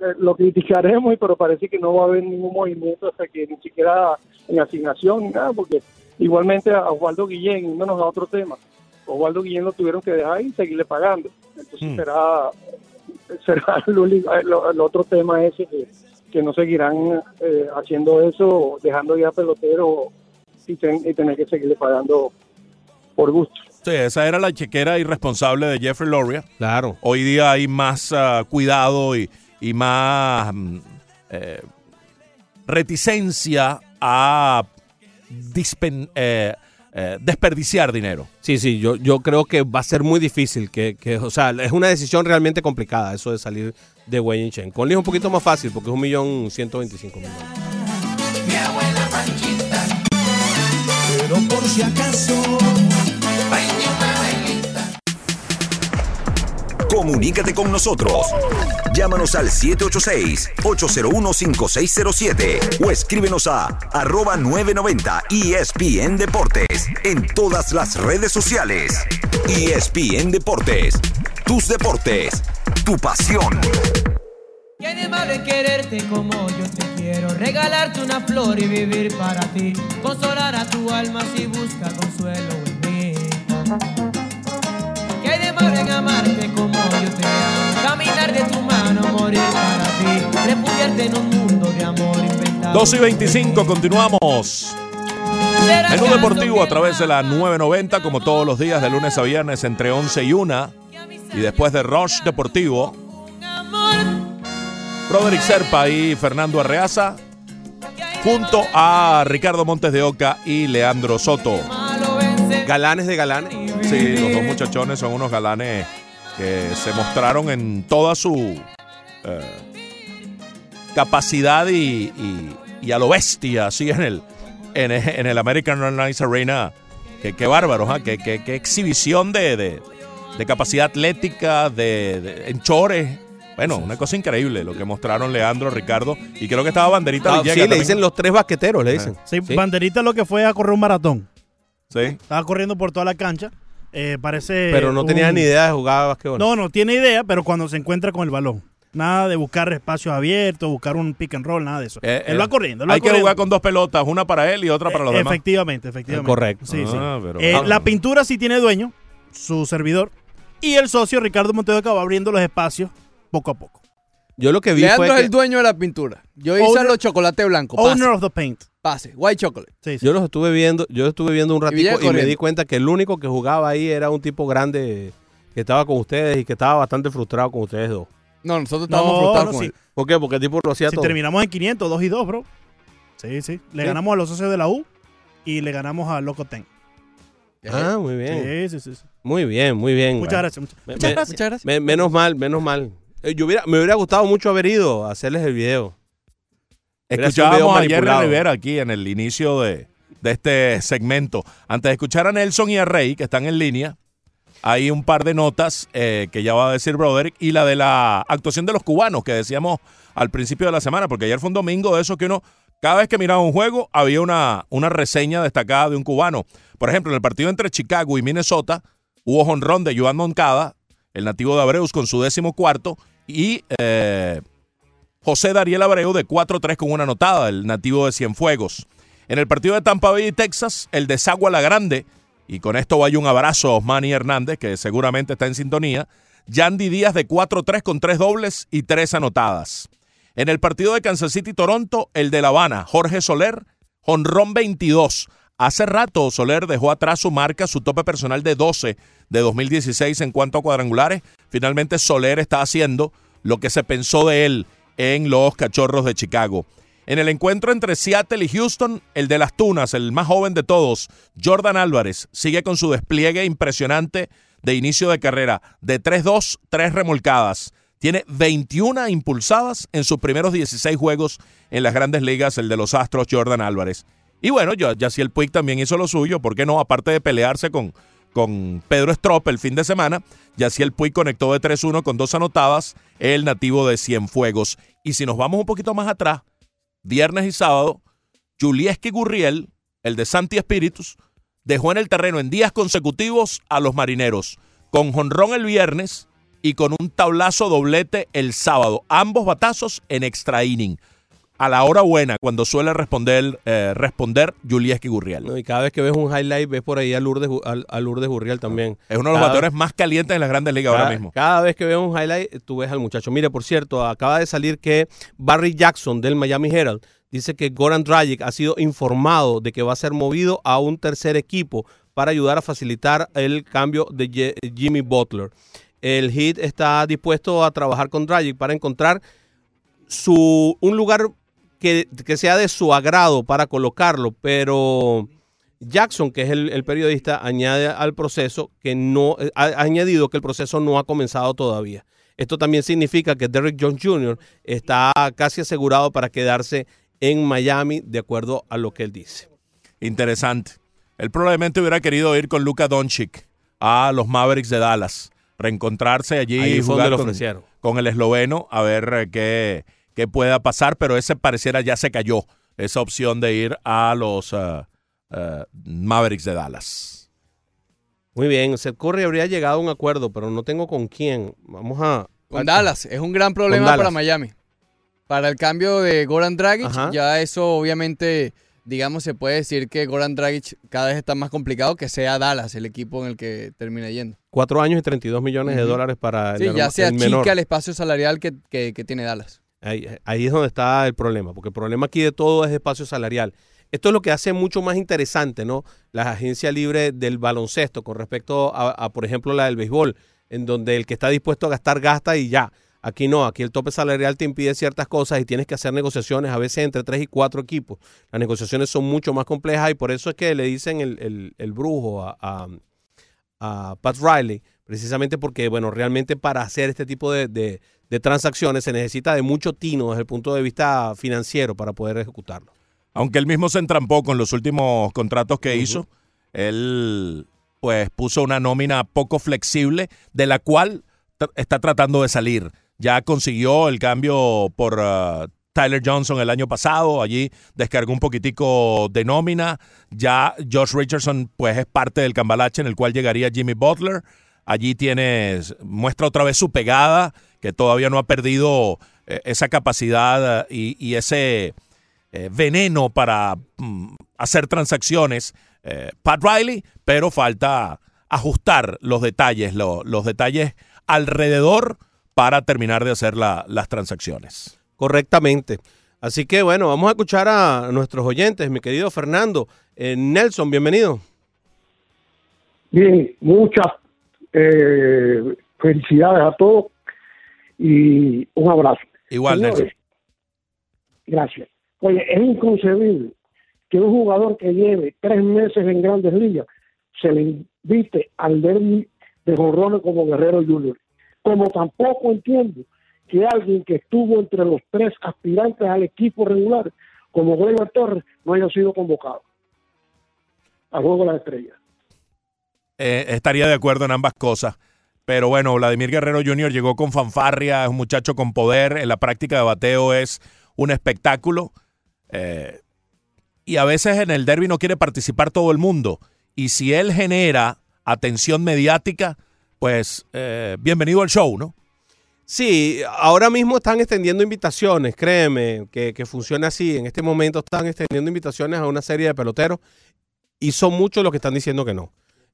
eh, lo criticaremos, pero parece que no va a haber ningún movimiento hasta que ni siquiera en asignación ni nada, porque igualmente a Osvaldo Guillén, yéndonos a otro tema, Osvaldo Guillén lo tuvieron que dejar y seguirle pagando. Entonces Hmm. será, será el, el- el otro tema ese que, que no seguirán eh, haciendo eso, dejando ya pelotero y, ten- y tener que seguirle pagando por gusto. Sí, esa era la chequera irresponsable de Jeffrey Loria. Claro. Hoy día hay más ah, cuidado y, y más mm, eh, reticencia a dispen- eh, eh, desperdiciar dinero. Sí, sí, yo, yo creo que va a ser muy difícil, que, que, o sea, es una decisión realmente complicada eso de salir de Wei Chen. Con Lee es un poquito más fácil porque es un millón ciento veinticinco mil dólares. mi abuela Panchita. Pero por si acaso, baile una bailita. Comunícate con nosotros. Llámanos al 786-801-5607 o escríbenos a arroba 990 ESPN Deportes en todas las redes sociales. ESPN Deportes, tus deportes, tu pasión. ¿Qué de malo es quererte como yo te quiero? Regalarte una flor y vivir para ti. Consolar a tu alma si busca consuelo en mí. ¿Qué de malo en amarte como yo te amo? Caminar de tu mano, morir para ti. Refugiarte en un mundo de amor inventado. 2 y 25, continuamos. ¿Será Menú acaso deportivo a través de la más? 990, como todos los días, de lunes a viernes, entre 11 y 1. Y después de Rush Deportivo, Amor, Broderick Serpa y Fernando Arreaza, junto a Ricardo Montes de Oca y Leandro Soto. Galanes de galanes. Sí, los dos muchachones son unos galanes que se mostraron en toda su eh, capacidad y, y- y a lo bestia, así en el, en, el- American Airlines Arena. Qué, qué bárbaros, ¿ah? qué, qué- qué exhibición de, de- de capacidad atlética, de, de enchores. Bueno, una cosa increíble lo que mostraron Leandro, Ricardo, y creo que estaba Banderita Ah, Villegas sí, le dicen los tres basqueteros, le dicen. Sí, Banderita lo que fue a correr un maratón. Sí. Estaba corriendo por toda la cancha. Eh, parece. Pero no tenía un- ni idea de jugar basquetbol. No, no tiene idea, pero cuando se encuentra con el balón. Nada de buscar espacios abiertos, buscar un pick and roll, nada de eso. Eh, él eh, va corriendo. él va Hay que jugar con dos pelotas, una para él y otra para los Eh, demás. Efectivamente, efectivamente. correcto. Sí, sí. Pero- Ah. la pintura sí tiene dueño, su servidor. Y el socio Ricardo Montedoca va abriendo los espacios poco a poco. Yo lo que vi Leandro fue es que el dueño de la pintura. Yo hice Owner- los chocolate blanco. Pase, Owner of the paint. pase. White chocolate. Sí, sí. yo los estuve viendo, yo estuve viendo un Villa ratito y, me corriendo. di cuenta que el único que jugaba ahí era un tipo grande que estaba con ustedes y que estaba bastante frustrado con ustedes dos. No, nosotros estábamos No, frustrados no, con sí. él. ¿Por qué? Porque el tipo lo hacía Si todo. terminamos en 500, 2 y 2, bro. Sí, sí. Le Sí. ganamos a los socios de la U y le ganamos a Loco Ten. Ah, muy bien. Sí, sí, sí. Muy bien, muy bien. Muchas gracias. Muchas, Me- muchas me- gracias. Muchas gracias. Me- menos mal, menos mal. Eh, Yo hubiera, me hubiera gustado mucho haber ido a hacerles el video. Escuchábamos a Jerry. Rivera aquí en el inicio de, de este segmento. Antes de escuchar a Nelson y a Rey, que están en línea, hay un par de notas eh, que ya va a decir Broderick y la de la actuación de los cubanos que decíamos al principio de la semana, porque ayer fue un domingo de esos que uno, cada vez que miraba un juego, había una, una reseña destacada de un cubano. Por ejemplo, en el partido entre Chicago y Minnesota, hubo jonrón de Joan Moncada, el nativo de Abreus, con su décimo cuarto, y eh, José Dariel Abreu de 4-3 con una anotada, el nativo de Cienfuegos. En el partido de Tampa Bay y Texas, el de Sagua La Grande, y con esto vaya un abrazo a Osmani Hernández, que seguramente está en sintonía, Yandy Díaz de 4-3 con tres dobles y tres anotadas. En el partido de Kansas City-Toronto, el de La Habana, Jorge Soler, honrón 22. Hace rato Soler dejó atrás su marca, su tope personal de 12 de 2016 en cuanto a cuadrangulares. Finalmente Soler está haciendo lo que se pensó de él en los Cachorros de Chicago. En el encuentro entre Seattle y Houston, el de las Tunas, el más joven de todos, Jordan Álvarez, sigue con su despliegue impresionante de inicio de carrera, de 3-2, 3 remolcadas. Tiene 21 impulsadas en sus primeros 16 juegos en las grandes ligas, el de los Astros, Jordan Álvarez. Y bueno, el Puig también hizo lo suyo, ¿por qué no? Aparte de pelearse con, con Pedro Strop el fin de semana, el Puig conectó de 3-1 con dos anotadas, el nativo de Cienfuegos. Y si nos vamos un poquito más atrás, viernes y sábado, Julieski Gurriel, el de Santi Espíritus, dejó en el terreno en días consecutivos a los marineros, con jonrón el viernes y con un tablazo doblete el sábado, ambos batazos en extra inning. A la hora buena, cuando suele responder, eh, responder Julieski Gurriel. y cada vez que ves un highlight, ves por ahí a Lourdes, a, Lourdes Gurriel también. Es uno de los bateadores más calientes en las grandes ligas ahora mismo. Cada vez que ves un highlight, tú ves al muchacho. Mire, por cierto, acaba de salir que Barry Jackson del Miami Herald dice que Goran Dragic ha sido informado de que va a ser movido a un tercer equipo para ayudar a facilitar el cambio de Jimmy Butler. El Heat está dispuesto a trabajar con Dragic para encontrar su, un lugar que, sea de su agrado para colocarlo, pero Jackson, que es el, periodista, añade al proceso que no ha añadido que el proceso no ha comenzado todavía. Esto también significa que Derrick Jones Jr. está casi asegurado para quedarse en Miami, de acuerdo a lo que él dice. Interesante. Él probablemente hubiera querido ir con Luka Doncic a los Mavericks de Dallas, reencontrarse allí y jugar con, con, el esloveno, a ver eh, qué, qué, pueda pasar, pero ese pareciera ya se cayó, esa opción de ir a los eh, eh, Mavericks de Dallas. Muy bien, Seth Curry habría llegado a un acuerdo, pero no tengo con quién. Vamos a... Con Dallas, es un gran problema para Miami. Para el cambio de Goran Dragic, ya eso obviamente, digamos, se puede decir que Goran Dragic cada vez está más complicado que sea Dallas el equipo en el que termina yendo. Cuatro años y 32 millones de dólares para sí, ya se achica el espacio salarial que, tiene Dallas. Ahí, ahí, es donde está el problema, porque el problema aquí de todo es espacio salarial. Esto es lo que hace mucho más interesante, ¿no? La agencia libre del baloncesto con respecto a, a, por ejemplo, la del béisbol, en donde el que está dispuesto a gastar gasta y ya. Aquí no, aquí el tope salarial te impide ciertas cosas y tienes que hacer negociaciones a veces entre tres y cuatro equipos. Las negociaciones son mucho más complejas y por eso es que le dicen el, brujo a, Pat Riley, precisamente porque, bueno, realmente para hacer este tipo de, transacciones se necesita de mucho tino desde el punto de vista financiero para poder ejecutarlo. Aunque él mismo se entrampó con los últimos contratos que hizo, él pues puso una nómina poco flexible de la cual está tratando de salir ya consiguió el cambio por uh, Tyler Johnson el año pasado, allí descargó un poquitico de nómina, ya Josh Richardson pues es parte del cambalache en el cual llegaría Jimmy Butler, allí tienes, muestra otra vez su pegada, que todavía no ha perdido eh, esa capacidad uh, y, ese eh, veneno para mm, hacer transacciones, eh, Pat Riley, pero falta ajustar los detalles, los detalles alrededor para terminar de hacer las transacciones. Correctamente. Así que bueno, vamos a escuchar a nuestros oyentes, mi querido Fernando. Eh, Nelson, bienvenido. Bien, muchas eh, felicidades a todos y un abrazo. Igual, Nelson. Gracias. Oye, es inconcebible que un jugador que lleve tres meses en grandes ligas se le invite al derby de Jorrones como Guerrero Junior como tampoco entiendo que alguien que estuvo entre los tres aspirantes al equipo regular, como Gleyber Torres, no haya sido convocado al juego de las estrellas. Eh, estaría de acuerdo en ambas cosas. Pero bueno, Vladimir Guerrero Jr. llegó con fanfarria, es un muchacho con poder, en la práctica de bateo es un espectáculo. Eh, y a veces en el derby no quiere participar todo el mundo. Y si él genera atención mediática, pues eh, bienvenido al show, ¿no? Sí, ahora mismo están extendiendo invitaciones, créeme, que, que funciona así. En este momento están extendiendo invitaciones a una serie de peloteros y son muchos los que están diciendo que no.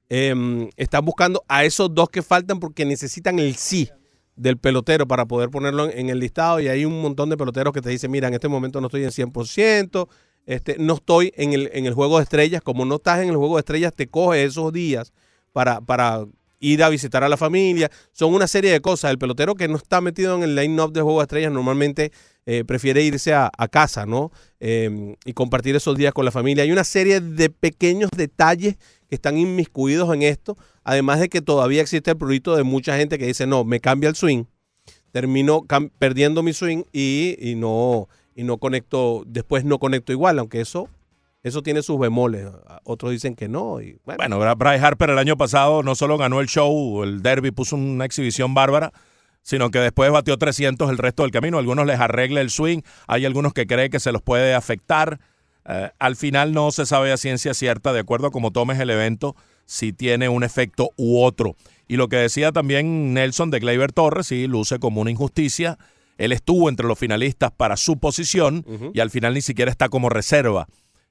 Em, están buscando a esos dos que faltan porque necesitan el sí del pelotero para poder ponerlo en, el listado y hay un montón de peloteros que te dicen, mira, en este momento no estoy en 100%, este, no estoy en el, en el juego de estrellas, como no estás en el juego de estrellas, te coge esos días para, para ir a visitar a la familia, son una serie de cosas. El pelotero que no está metido en el line-up del juego de estrellas normalmente eh, prefiere irse a, casa, ¿no? Eh, y compartir esos días con la familia. Hay una serie de pequeños detalles que están inmiscuidos en esto, además de que todavía existe el prurito de mucha gente que dice, no, me cambia el swing, termino perdiendo mi swing y no y no conecto, después no conecto igual, aunque eso eso tiene sus bemoles. Otros dicen que no. Y, bueno, Bueno, Bryce Harper el año pasado no solo ganó el show, el derby, puso una exhibición bárbara, sino que después batió 300 el resto del camino. Algunos les arregla el swing, hay algunos que creen que se los puede afectar. Eh, al final no se sabe a ciencia cierta, de acuerdo a cómo tomes el evento, si tiene un efecto u otro. Y lo que decía también Nelson de Gleyber Torres, sí, luce como una injusticia. Él estuvo entre los finalistas para su posición y al final ni siquiera está como reserva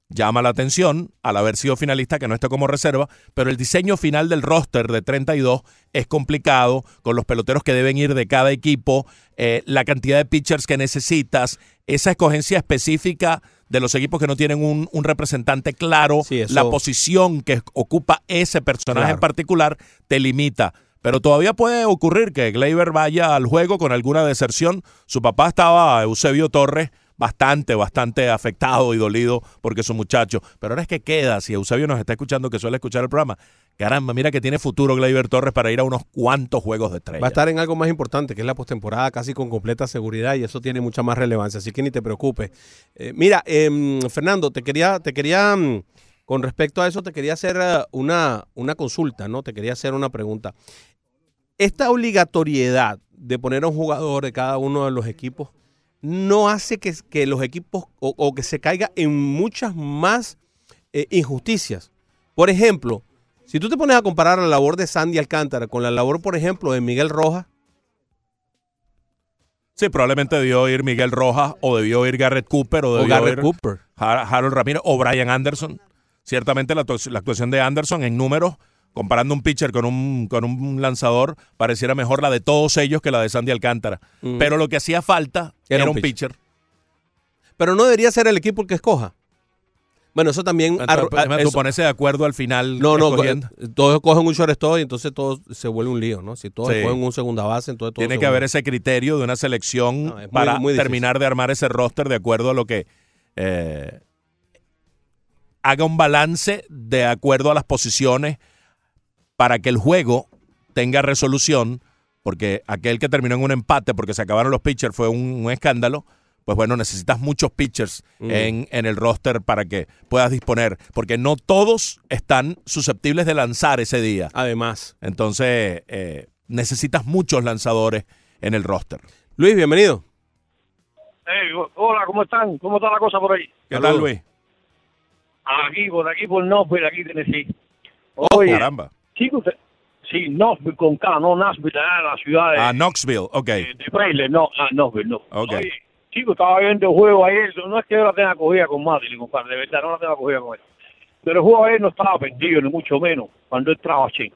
llama la atención al haber sido finalista que no esté como reserva, pero el diseño final del roster de 32 es complicado con los peloteros que deben ir de cada equipo, eh, la cantidad de pitchers que necesitas, esa escogencia específica de los equipos que no tienen un, un representante claro, Sí, eso- la posición que ocupa ese personaje en particular te limita. Pero todavía puede ocurrir que Gleyber vaya al juego con alguna deserción. Su papá estaba, Eusebio Torres, bastante, bastante afectado y dolido porque su muchacho. Pero ahora es que queda, si Eusebio nos está escuchando, que suele escuchar el programa, caramba, mira que tiene futuro Gleyber Torres para ir a unos cuantos juegos de estrella. Va a estar en algo más importante, que es la postemporada, casi con completa seguridad, y eso tiene mucha más relevancia, así que ni te preocupes. Eh, mira, em, Fernando, te quería, te quería, mm, con respecto a eso, te quería hacer eh, una, una consulta, ¿no? Te quería hacer una pregunta. Esta obligatoriedad de poner a un jugador de cada uno de los equipos no hace que, que los equipos o, o que se caiga en muchas más eh, injusticias. Por ejemplo, si tú te pones a comparar la labor de Sandy Alcántara con la labor, por ejemplo, de Miguel Rojas, Sí, probablemente debió ir Miguel Rojas o debió ir Garrett Cooper o o debió Garrett ir Cooper. Har- Harold Ramírez o Brian Anderson. Ciertamente la, la actuación de Anderson en números, comparando un pitcher con un, con un lanzador, pareciera mejor la de todos ellos que la de Sandy Alcántara. Pero lo que hacía falta era, un pitcher. Pero no debería ser el equipo el que escoja. Bueno, eso también. Entonces, pues, tú ponerse de acuerdo al final. no, no, escogiendo. todos cogen un shortstop y entonces todo se vuelve un lío, ¿no? Si todos Sí. cogen un segunda base, entonces todo Tiene que vuelve- haber ese criterio de una selección No, es muy- para muy terminar de armar ese roster de acuerdo a lo que eh, haga un balance de acuerdo a las posiciones para que el juego tenga resolución, porque aquel que terminó en un empate porque se acabaron los pitchers fue un, un escándalo. Pues bueno, necesitas muchos pitchers Mm. en, en el roster para que puedas disponer, porque no todos están susceptibles de lanzar ese día. Además. Entonces, eh, necesitas muchos lanzadores en el roster. Luis, bienvenido. Hey, hola, ¿cómo están? ¿Cómo está la cosa por ahí? ¿Qué tal, Luis? Aquí, por aquí, por Knoxville, aquí Tennessee. Oh, Oye, caramba. Chicos, usted- sí, Knoxville con K, no Nashville, la ciudad de, Ah, Knoxville, ok. de Baylor, no, ah, Knoxville, no. Ok. Oye, chicos, estaba viendo el juego ayer, no es que yo la tenga cogida con Madeline, compadre, de verdad, no la tenga cogida con él. Pero el juego ayer no estaba perdido, ni mucho menos, cuando él trajo a Chen.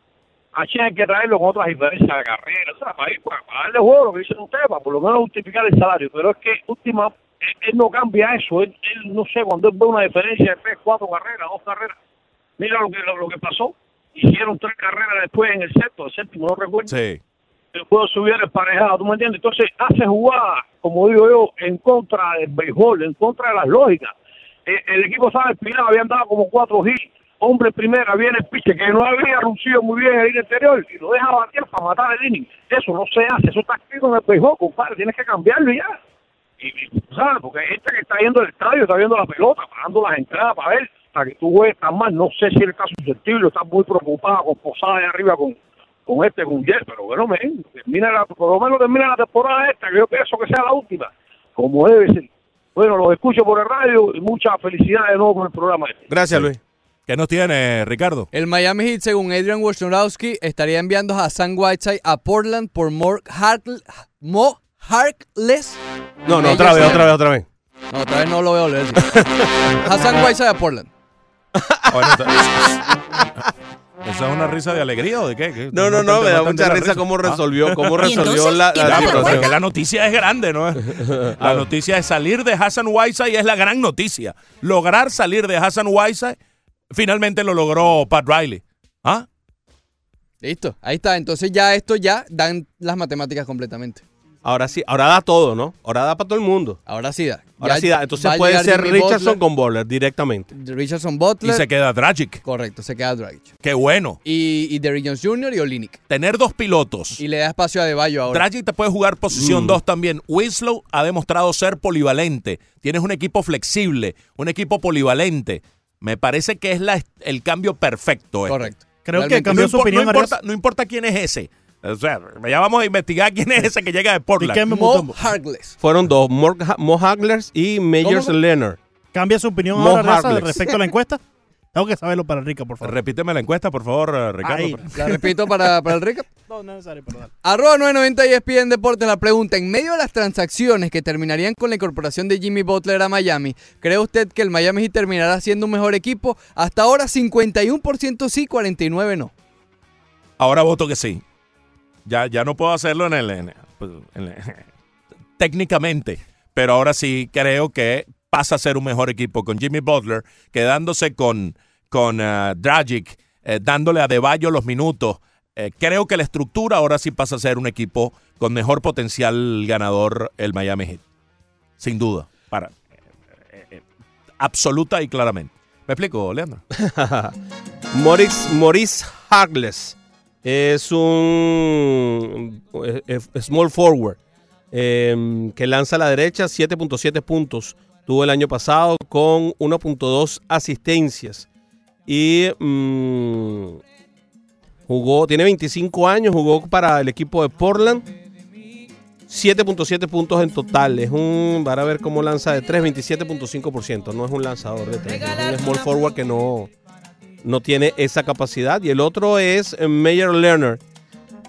A Chen hay que traerlo con otras diferencias de carrera, o sea, para, ir, para, para darle juego, lo que dicen ustedes, para por lo menos justificar el salario. Pero es que, última, él, él no cambia eso, él, él, no sé, cuando él ve una diferencia de tres, cuatro carreras, dos carreras, mira lo que, lo, lo que pasó. Hicieron tres carreras después en el sexto, el séptimo, no recuerdo Sí. el juego se hubiera emparejado, ¿tú me entiendes? Entonces hace jugadas, como digo yo, en contra del béisbol, en contra de las lógicas. Eh, el equipo estaba espinado, habían dado como cuatro hits, hombre primera, viene el pitcher que no había lucido muy bien en el interior y lo deja batear para matar el inning. Eso no se hace, eso está escrito en el béisbol, compadre, tienes que cambiarlo y ya. Y, y, ¿sabes? Porque gente que está yendo al estadio, está viendo la pelota, pagando las entradas para ver, para que tú juegues tan mal. No sé si él está susceptible, está muy preocupado con Posada de arriba con, con este, con Jet, pero bueno, men, termina la, por lo menos termina la temporada esta, que yo pienso que sea la última, como debe ser. Bueno, los escucho por el radio y mucha felicidad de nuevo con el programa este. Gracias, Luis. ¿Qué nos tiene, Ricardo? El Miami Heat, según Adrian Wojnarowski, estaría enviando a Sam Whiteside a Portland por Mo Harkless. No, no, otra vez, otra vez, otra vez. No, otra vez no lo a decir. Hassan Whiteside a Portland. Bueno, ¿Esa es una risa de alegría o de qué? ¿Qué? No, no, no, me da mucha la risa cómo Ah. resolvió, cómo resolvió entonces, la, ¿y la porque la noticia es grande, ¿no? La noticia es salir de Hassan Whiteside es la gran noticia. Lograr salir de Hassan Whiteside, finalmente lo logró Pat Riley. ¿Ah? Listo, ahí está. Entonces ya esto ya dan las matemáticas completamente. Ahora sí, ahora da todo, ¿no? Ahora da para todo el mundo. Ahora sí da. Ahora Ya sí da. Entonces puede ser Jimmy Richardson Butler. con Bowler directamente. Richardson Butler. Y se queda Dragic. Correcto, se queda Dragic. Qué bueno. Y, y Derrick Jones Jr. y Olinick. Tener dos pilotos. Y le da espacio a Deballo ahora. Dragic te puede jugar posición Mm. 2 también. Winslow ha demostrado ser polivalente. Tienes un equipo flexible, un equipo polivalente. Me parece que es la, el cambio perfecto. este. Correcto. Creo que cambió no su opinión, No importa, no importa quién es ese. O sea, ya vamos a investigar quién es ese que llega de Portland. Mo Harkless. Fueron dos, Mo, Mo Haglers y ¿Cómo? Leonard. ¿Cambia su opinión Mo ahora, respecto a la encuesta? Tengo que saberlo para Rica, por favor. Repíteme la encuesta, por favor, eh, Ricardo. Ahí. La repito para, para el recap. No, no es necesario, perdón. Arroba 990 ESPN Deportes la pregunta. En medio de las transacciones que terminarían con la incorporación de Jimmy Butler a Miami, ¿cree usted que el Miami Heat terminará siendo un mejor equipo? Hasta ahora 51% sí, 49% no. Ahora voto que sí. Ya, ya no puedo hacerlo en el, pues, técnicamente, pero ahora sí creo que pasa a ser un mejor equipo con Jimmy Butler, quedándose con, con eh, Dragic, eh, dándole a Deballo los minutos. Eh, creo que la estructura ahora sí pasa a ser un equipo con mejor potencial ganador el Miami Heat. Sin duda. Para, eh, absoluta y claramente. ¿Me explico, Leandro? Maurice, Maurice Harkless es un small forward eh, que lanza a la derecha 7.7 puntos. Tuvo el año pasado con 1.2 asistencias. Y mm, jugó, tiene 25 años, jugó para el equipo de Portland. 7.7 puntos en total. Es un, para ver cómo lanza de 3, 27.5%. No es un lanzador de 3. Es un small forward que no, no tiene esa capacidad. Y el otro es eh, Meyer Lerner,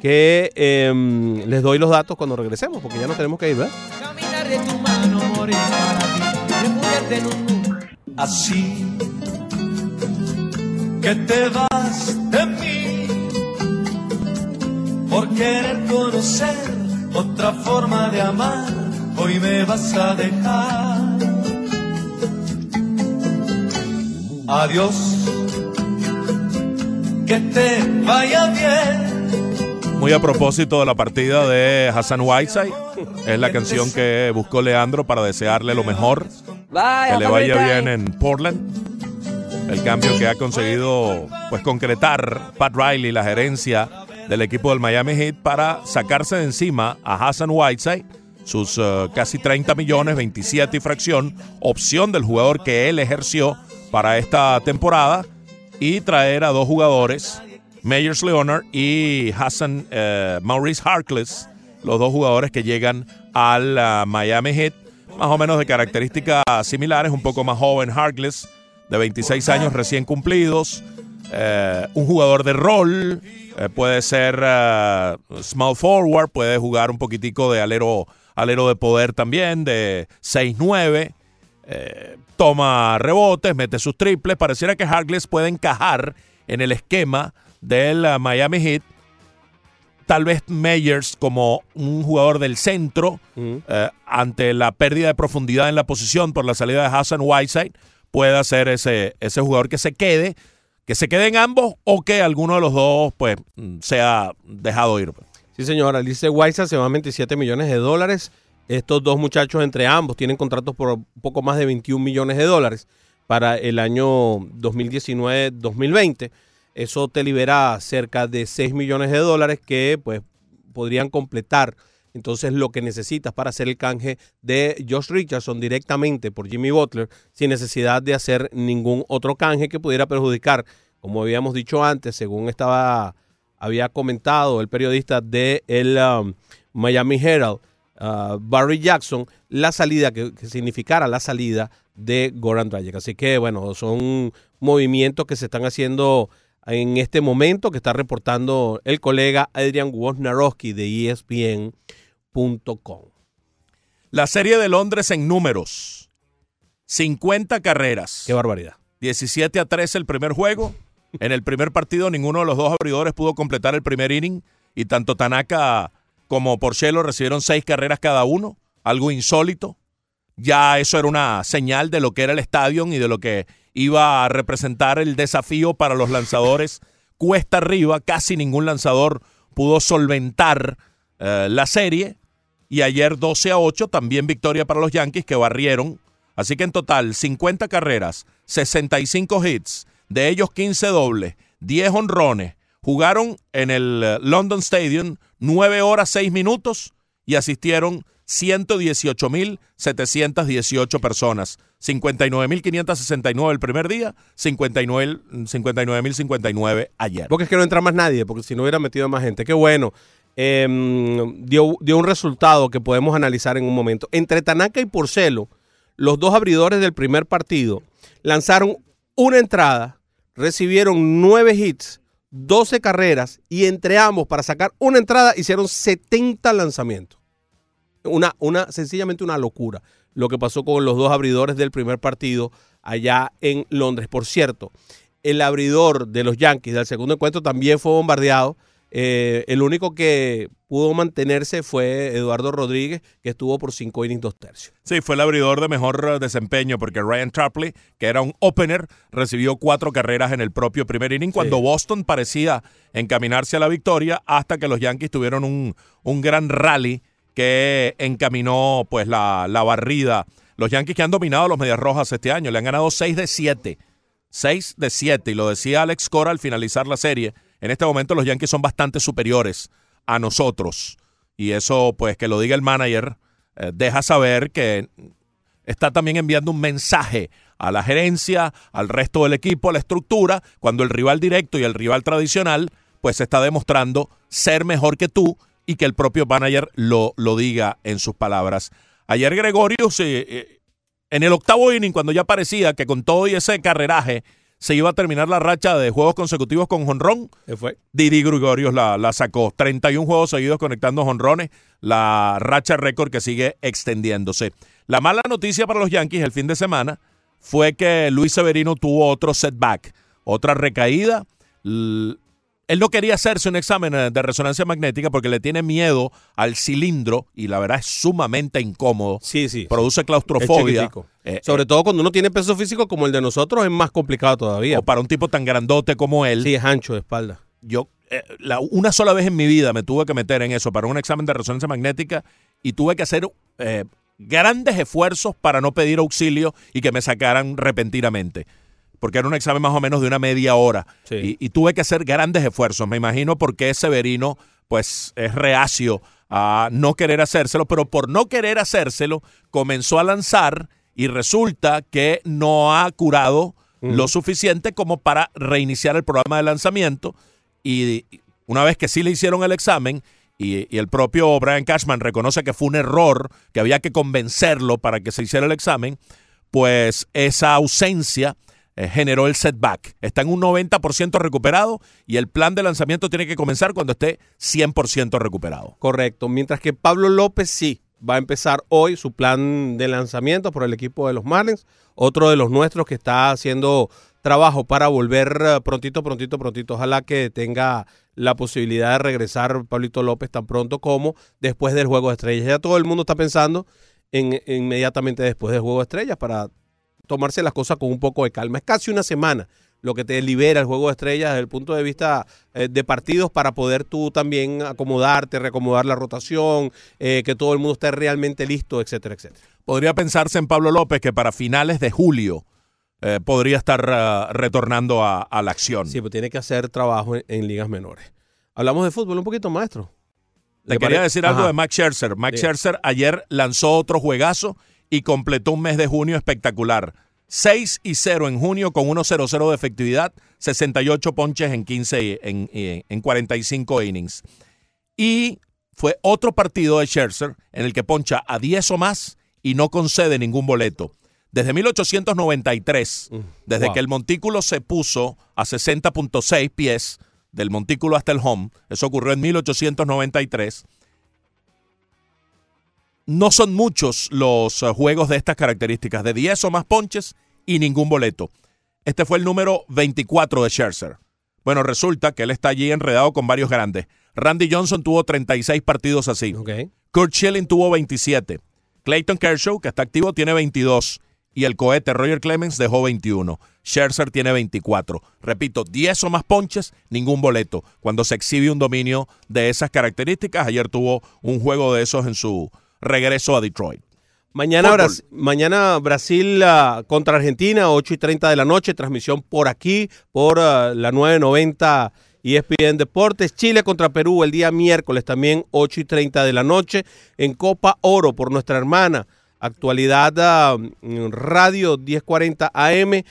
que em, les doy los datos cuando regresemos, porque ya nos tenemos que ir, ¿verdad? Caminar de tu mano, morir para ti, en un. Así que te vas de mí por querer conocer otra forma de amar. Hoy me vas a dejar. Adiós. Que te vaya bien. Muy a propósito de la partida de Hassan Whiteside, es la canción que buscó Leandro para desearle lo mejor, que le vaya bien en Portland. El cambio que ha conseguido pues concretar Pat Riley, la gerencia del equipo del Miami Heat, para sacarse de encima a Hassan Whiteside, sus eh, casi 30 millones, 27 y fracción, opción del jugador que él ejerció para esta temporada, y traer a dos jugadores, Meyers Leonard y Hassan eh, Maurice Harkless, los dos jugadores que llegan al ah, Miami Heat, más o menos de características similares, un poco más joven Harkless, de 26 años recién cumplidos, eh, un jugador de rol, eh, puede ser eh, small forward, puede jugar un poquitico de alero, alero de poder también, de 6-9, eh, toma rebotes, mete sus triples, pareciera que Harkless puede encajar en el esquema del uh, Miami Heat. Tal vez Meyers como un jugador del centro, eh, ante la pérdida de profundidad en la posición por la salida de Hassan Whiteside, pueda ser ese, ese jugador que se quede, que se quede en ambos o que alguno de los dos pues mm, sea dejado ir. Sí, señora. Alice Weiza se va a 27 millones de dólares. Estos dos muchachos, entre ambos, tienen contratos por un poco más de 21 millones de dólares para el año 2019-2020. Eso te libera cerca de 6 millones de dólares que pues podrían completar entonces lo que necesitas para hacer el canje de Josh Richardson directamente por Jimmy Butler sin necesidad de hacer ningún otro canje que pudiera perjudicar, como habíamos dicho antes, según estaba había comentado el periodista de el um, Miami Herald, uh, Barry Jackson, la salida que, que significara la salida de Goran Dragic. Así que bueno, son movimientos que se están haciendo en este momento que está reportando el colega Adrian Wojnarowski de E ESPN La serie de Londres en números. 50 carreras. Qué barbaridad. 17 a 13 el primer juego. En el primer partido ninguno de los dos abridores pudo completar el primer inning y tanto Tanaka como Porcello recibieron seis carreras cada uno, algo insólito. Ya eso era una señal de lo que era el estadio y de lo que iba a representar el desafío para los lanzadores cuesta arriba. Casi ningún lanzador pudo solventar eh, la serie. Y ayer 12 a 8, también victoria para los Yankees que barrieron. Así que en total 50 carreras, 65 hits, de ellos 15 dobles, 10 honrones. Jugaron en el eh, London Stadium 9 horas 6 minutos y asistieron 118.718 personas. 59.569 el primer día, 59.059 59, ayer. Porque es que no entra más nadie, porque si no hubiera metido más gente. Qué bueno. Em, dio, dio un resultado que podemos analizar en un momento. Entre Tanaka y Porcelo, los dos abridores del primer partido, lanzaron una entrada, recibieron nueve hits, 12 carreras y entre ambos para sacar una entrada hicieron 70 lanzamientos. Una, una, sencillamente una locura lo que pasó con los dos abridores del primer partido allá en Londres. Por cierto, el abridor de los Yankees del segundo encuentro también fue bombardeado. Eh, el único que pudo mantenerse fue Eduardo Rodríguez, que estuvo por cinco innings dos tercios. Sí, fue el abridor de mejor eh, desempeño, porque Ryan Trapley, que era un opener, recibió cuatro carreras en el propio primer inning, cuando Boston parecía encaminarse a la victoria, hasta que los Yankees tuvieron un, un gran rally que encaminó pues la, la barrida. Los Yankees que han dominado a los Medias Rojas este año, le han ganado 6 de 7. 6 de 7, y lo decía Alex Cora al finalizar la serie. En este momento los Yankees son bastante superiores a nosotros. Y eso, pues, que lo diga el manager, eh, deja saber que está también enviando un mensaje a la gerencia, al resto del equipo, a la estructura, cuando el rival directo y el rival tradicional, pues está demostrando ser mejor que tú y que el propio manager lo, lo diga en sus palabras. Ayer Gregorio, se, en el octavo inning, cuando ya parecía que con todo y ese carreraje se iba a terminar la racha de juegos consecutivos con jonrón, fue? Didi Gregorius la, la sacó. 31 juegos seguidos conectando jonrones, la racha récord que sigue extendiéndose. La mala noticia para los Yankees el fin de semana fue que Luis Severino tuvo otro setback, otra recaída. Él no quería hacerse un examen eh, de resonancia magnética porque le tiene miedo al cilindro y la verdad es sumamente incómodo. Sí, sí. Produce claustrofobia. Eh, Sobre todo cuando uno tiene peso físico como el de nosotros es más complicado todavía. O para un tipo tan grandote como él. Sí, es ancho de espalda. Yo eh, la, una sola vez en mi vida me tuve que meter en eso para un examen de resonancia magnética y tuve que hacer grandes esfuerzos para no pedir auxilio y que me sacaran repentinamente porque era un examen más o menos de una media hora. Y, tuve que hacer grandes esfuerzos. Me imagino por qué Severino pues es reacio a no querer hacérselo, pero por no querer hacérselo comenzó a lanzar y resulta que no ha curado lo suficiente como para reiniciar el programa de lanzamiento y una vez que sí le hicieron el examen y, y, el propio Brian Cashman reconoce que fue un error, que había que convencerlo para que se hiciera el examen, pues esa ausencia eh, generó el setback. Está en un 90% recuperado y el plan de lanzamiento tiene que comenzar cuando esté 100% recuperado. Correcto. Mientras que Pablo López sí va a empezar hoy su plan de lanzamiento por el equipo de los Marlins. Otro de los nuestros que está haciendo trabajo para volver eh, prontito, prontito, prontito. Ojalá que tenga la posibilidad de regresar Pablito López tan pronto como después del Juego de Estrellas. Ya todo el mundo está pensando en inmediatamente después del Juego de Estrellas para tomarse las cosas con un poco de calma. Es casi una semana lo que te libera el juego de estrellas desde el punto de vista eh, de partidos para poder tú también acomodarte, reacomodar la rotación, eh, que todo el mundo esté realmente listo, etcétera, etcétera. Podría pensarse en Pablo López que para finales de julio eh, podría estar retornando a, la acción. Sí, pero tiene que hacer trabajo en, ligas menores. Hablamos de fútbol un poquito, maestro. Le quería decir algo de Max Scherzer. Max Scherzer ayer lanzó otro juegazo y completó un mes de junio espectacular. 6 y 0 en junio con 1-0-0 de efectividad, 68 ponches en 15 en, en 45 innings. Y fue otro partido de Scherzer en el que poncha a 10 o más y no concede ningún boleto. Desde 1893, mm, desde que el montículo se puso a 60.6 pies del montículo hasta el home, eso ocurrió en 1893, no son muchos los eh, juegos de estas características, de 10 o más ponches y ningún boleto. Este fue el número 24 de Scherzer. Bueno, resulta que él está allí enredado con varios grandes. Randy Johnson tuvo 36 partidos así. Kurt Schilling tuvo 27. Clayton Kershaw, que está activo, tiene 22. Y el cohete Roger Clemens dejó 21. Scherzer tiene 24. Repito, 10 o más ponches, ningún boleto. Cuando se exhibe un dominio de esas características, ayer tuvo un juego de esos en su regreso a Detroit. Mañana, Fútbol. Bras- mañana Brasil ah, contra Argentina, 8 y 30 de la noche, transmisión por aquí, por ah, la 990 ESPN Deportes. Chile contra Perú el día miércoles también, 8 y 30 de la noche, en Copa Oro por nuestra hermana. Actualidad mm, Radio 1040 AM.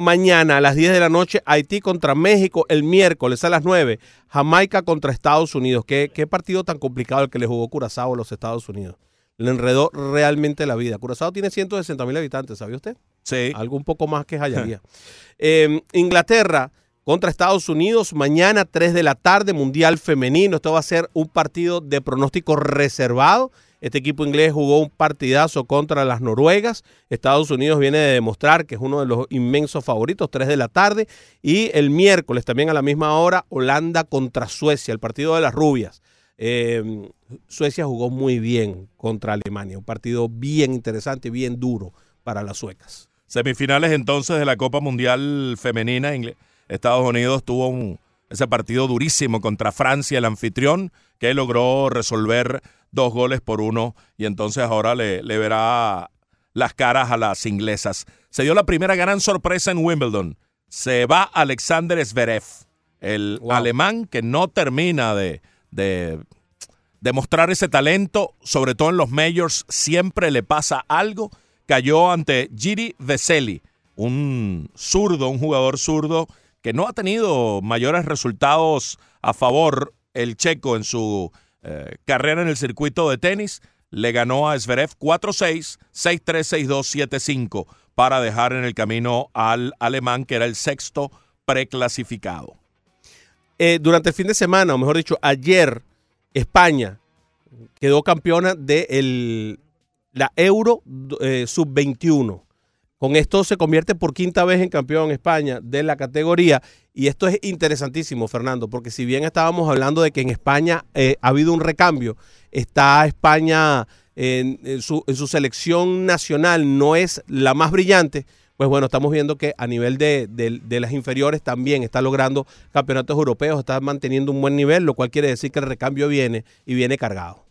Mañana a las 10 de la noche, Haití contra México. El miércoles a las 9, Jamaica contra Estados Unidos. ¿Qué, qué partido tan complicado el que le jugó Curazao a los Estados Unidos? Le enredó realmente la vida. Curazao tiene 160 mil habitantes, ¿sabía usted? Sí. Algo un poco más que Jayalía. Eh, Inglaterra contra Estados Unidos, mañana 3 de la tarde, Mundial Femenino. Esto va a ser un partido de pronóstico reservado. Este equipo inglés jugó un partidazo contra las noruegas. Estados Unidos viene de demostrar que es uno de los inmensos favoritos, 3 de la tarde. Y el miércoles, también a la misma hora, Holanda contra Suecia, el partido de las rubias. Eh, Suecia jugó muy bien contra Alemania, un partido bien interesante, bien duro para las suecas. Semifinales entonces de la Copa Mundial Femenina. Estados Unidos tuvo un- ese partido durísimo contra Francia, el anfitrión, que logró resolver dos goles por uno y entonces ahora le, le verá las caras a las inglesas. Se dio la primera gran sorpresa en Wimbledon. Se va Alexander Zverev, el alemán que no termina de, de demostrar ese talento, sobre todo en los majors, siempre le pasa algo. Cayó ante Giri Veseli, un zurdo, un jugador zurdo que no ha tenido mayores resultados a favor el checo en su eh, carrera en el circuito de tenis. Le ganó a Zverev 4-6, 6-3, 6-2, 7-5 para dejar en el camino al alemán que era el sexto preclasificado. Eh, durante el fin de semana, o mejor dicho, ayer, España quedó campeona de el- la Euro eh, Sub-21. Con esto se convierte por quinta vez en campeón España de la categoría. Y esto es interesantísimo, Fernando, porque si bien estábamos hablando de que en España eh, ha habido un recambio, está España en, su, selección nacional no es la más brillante, pues bueno, estamos viendo que a nivel de las inferiores también está logrando campeonatos europeos, está manteniendo un buen nivel, lo cual quiere decir que el recambio viene y viene cargado.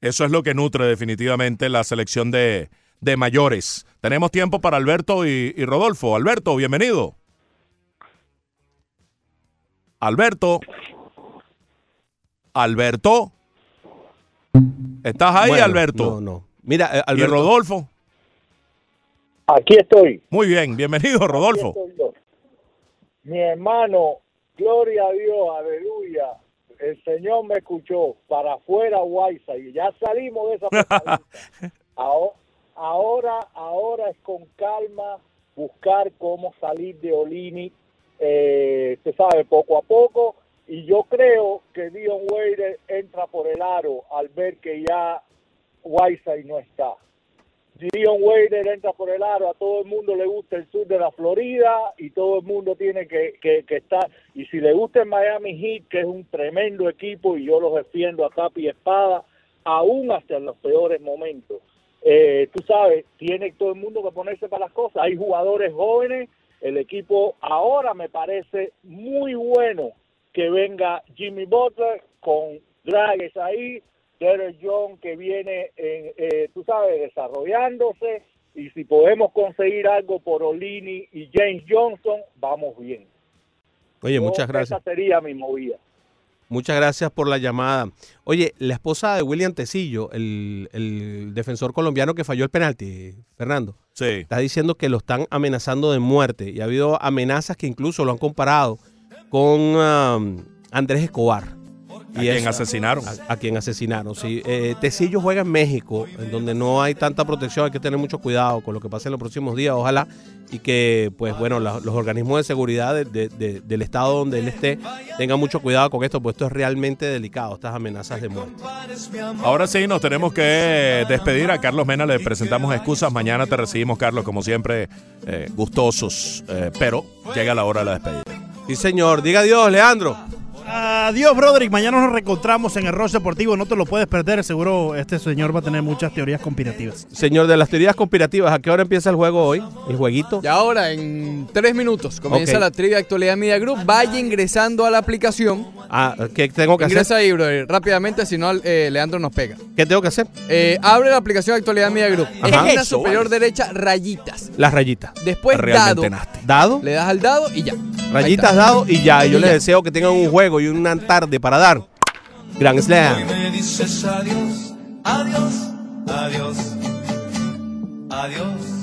Eso es lo que nutre definitivamente la selección de, de mayores. Tenemos tiempo para Alberto y, y Rodolfo. Alberto, bienvenido. Alberto. Alberto. ¿Estás ahí, Bueno, Alberto? No, no. Mira, eh, ¿Y Alberto, Rodolfo? Aquí estoy. Muy bien, bienvenido, Rodolfo. Mi hermano, gloria a Dios, aleluya. El Señor me escuchó para afuera, Guaysa, y ya salimos de esa. Ahora, ahora, ahora es con calma buscar cómo salir de Olini, eh, se sabe, poco a poco. Y yo creo que Dion Wader entra por el aro al ver que ya Whiteside no está. Dion Wader entra por el aro, a todo el mundo le gusta el sur de la Florida y todo el mundo tiene que, que, estar. Y si le gusta el Miami Heat, que es un tremendo equipo y yo los defiendo a capa y espada, aún hasta en los peores momentos. Eh, tú sabes, tiene todo el mundo que ponerse para las cosas. Hay jugadores jóvenes, el equipo ahora me parece muy bueno que venga Jimmy Butler con Dragues ahí, Derek John que viene, en, eh, tú sabes, desarrollándose y si podemos conseguir algo por Olini y James Johnson, vamos bien. oye, muchas gracias. Esa sería mi movida. Muchas gracias por la llamada. Oye, la esposa de William Tecillo, el, el defensor colombiano que falló el penalti, Fernando, Sí. está diciendo que lo están amenazando de muerte y ha habido amenazas que incluso lo han comparado con um, Andrés Escobar. A quien asesinaron. A, a quien asesinaron, sí. Eh, Tecillo juega en México, en donde no hay tanta protección, hay que tener mucho cuidado con lo que pase en los próximos días, ojalá, y que, pues bueno, la- los organismos de seguridad de- de- de- del estado donde él esté tengan mucho cuidado con esto, pues esto es realmente delicado, estas amenazas de muerte. Ahora sí, nos tenemos que despedir. A Carlos Mena le presentamos excusas. Mañana te recibimos, Carlos, como siempre, eh, gustosos. eh, pero llega la hora de la despedida. Sí, señor. Diga adiós, Leandro. Adiós, Broderick. Mañana nos reencontramos en el Roche Deportivo. No te lo puedes perder. Seguro este señor va a tener muchas teorías conspirativas. Señor de las teorías conspirativas, ¿a qué hora empieza el juego hoy? ¿El jueguito? Y ahora, en tres minutos, comienza Ok. la trivia Actualidad Media Group. Vaya ingresando a la aplicación. Ah, ¿Qué tengo que Ingresa hacer? ahí, brother, rápidamente, si no, eh, Leandro nos pega. ¿Qué tengo que hacer? Eh, abre la aplicación Actualidad Media Group. Ajá. Esquina Eso, superior derecha, rayitas. Las rayitas. Después Realmente dado. nasty. ¿Dado? Le das al dado y ya. Rayitas dado y ya. Y yo Y les ya. deseo que tengan un juego y una tarde para dar. Grand Slam. me dices adiós, adiós, adiós, adiós.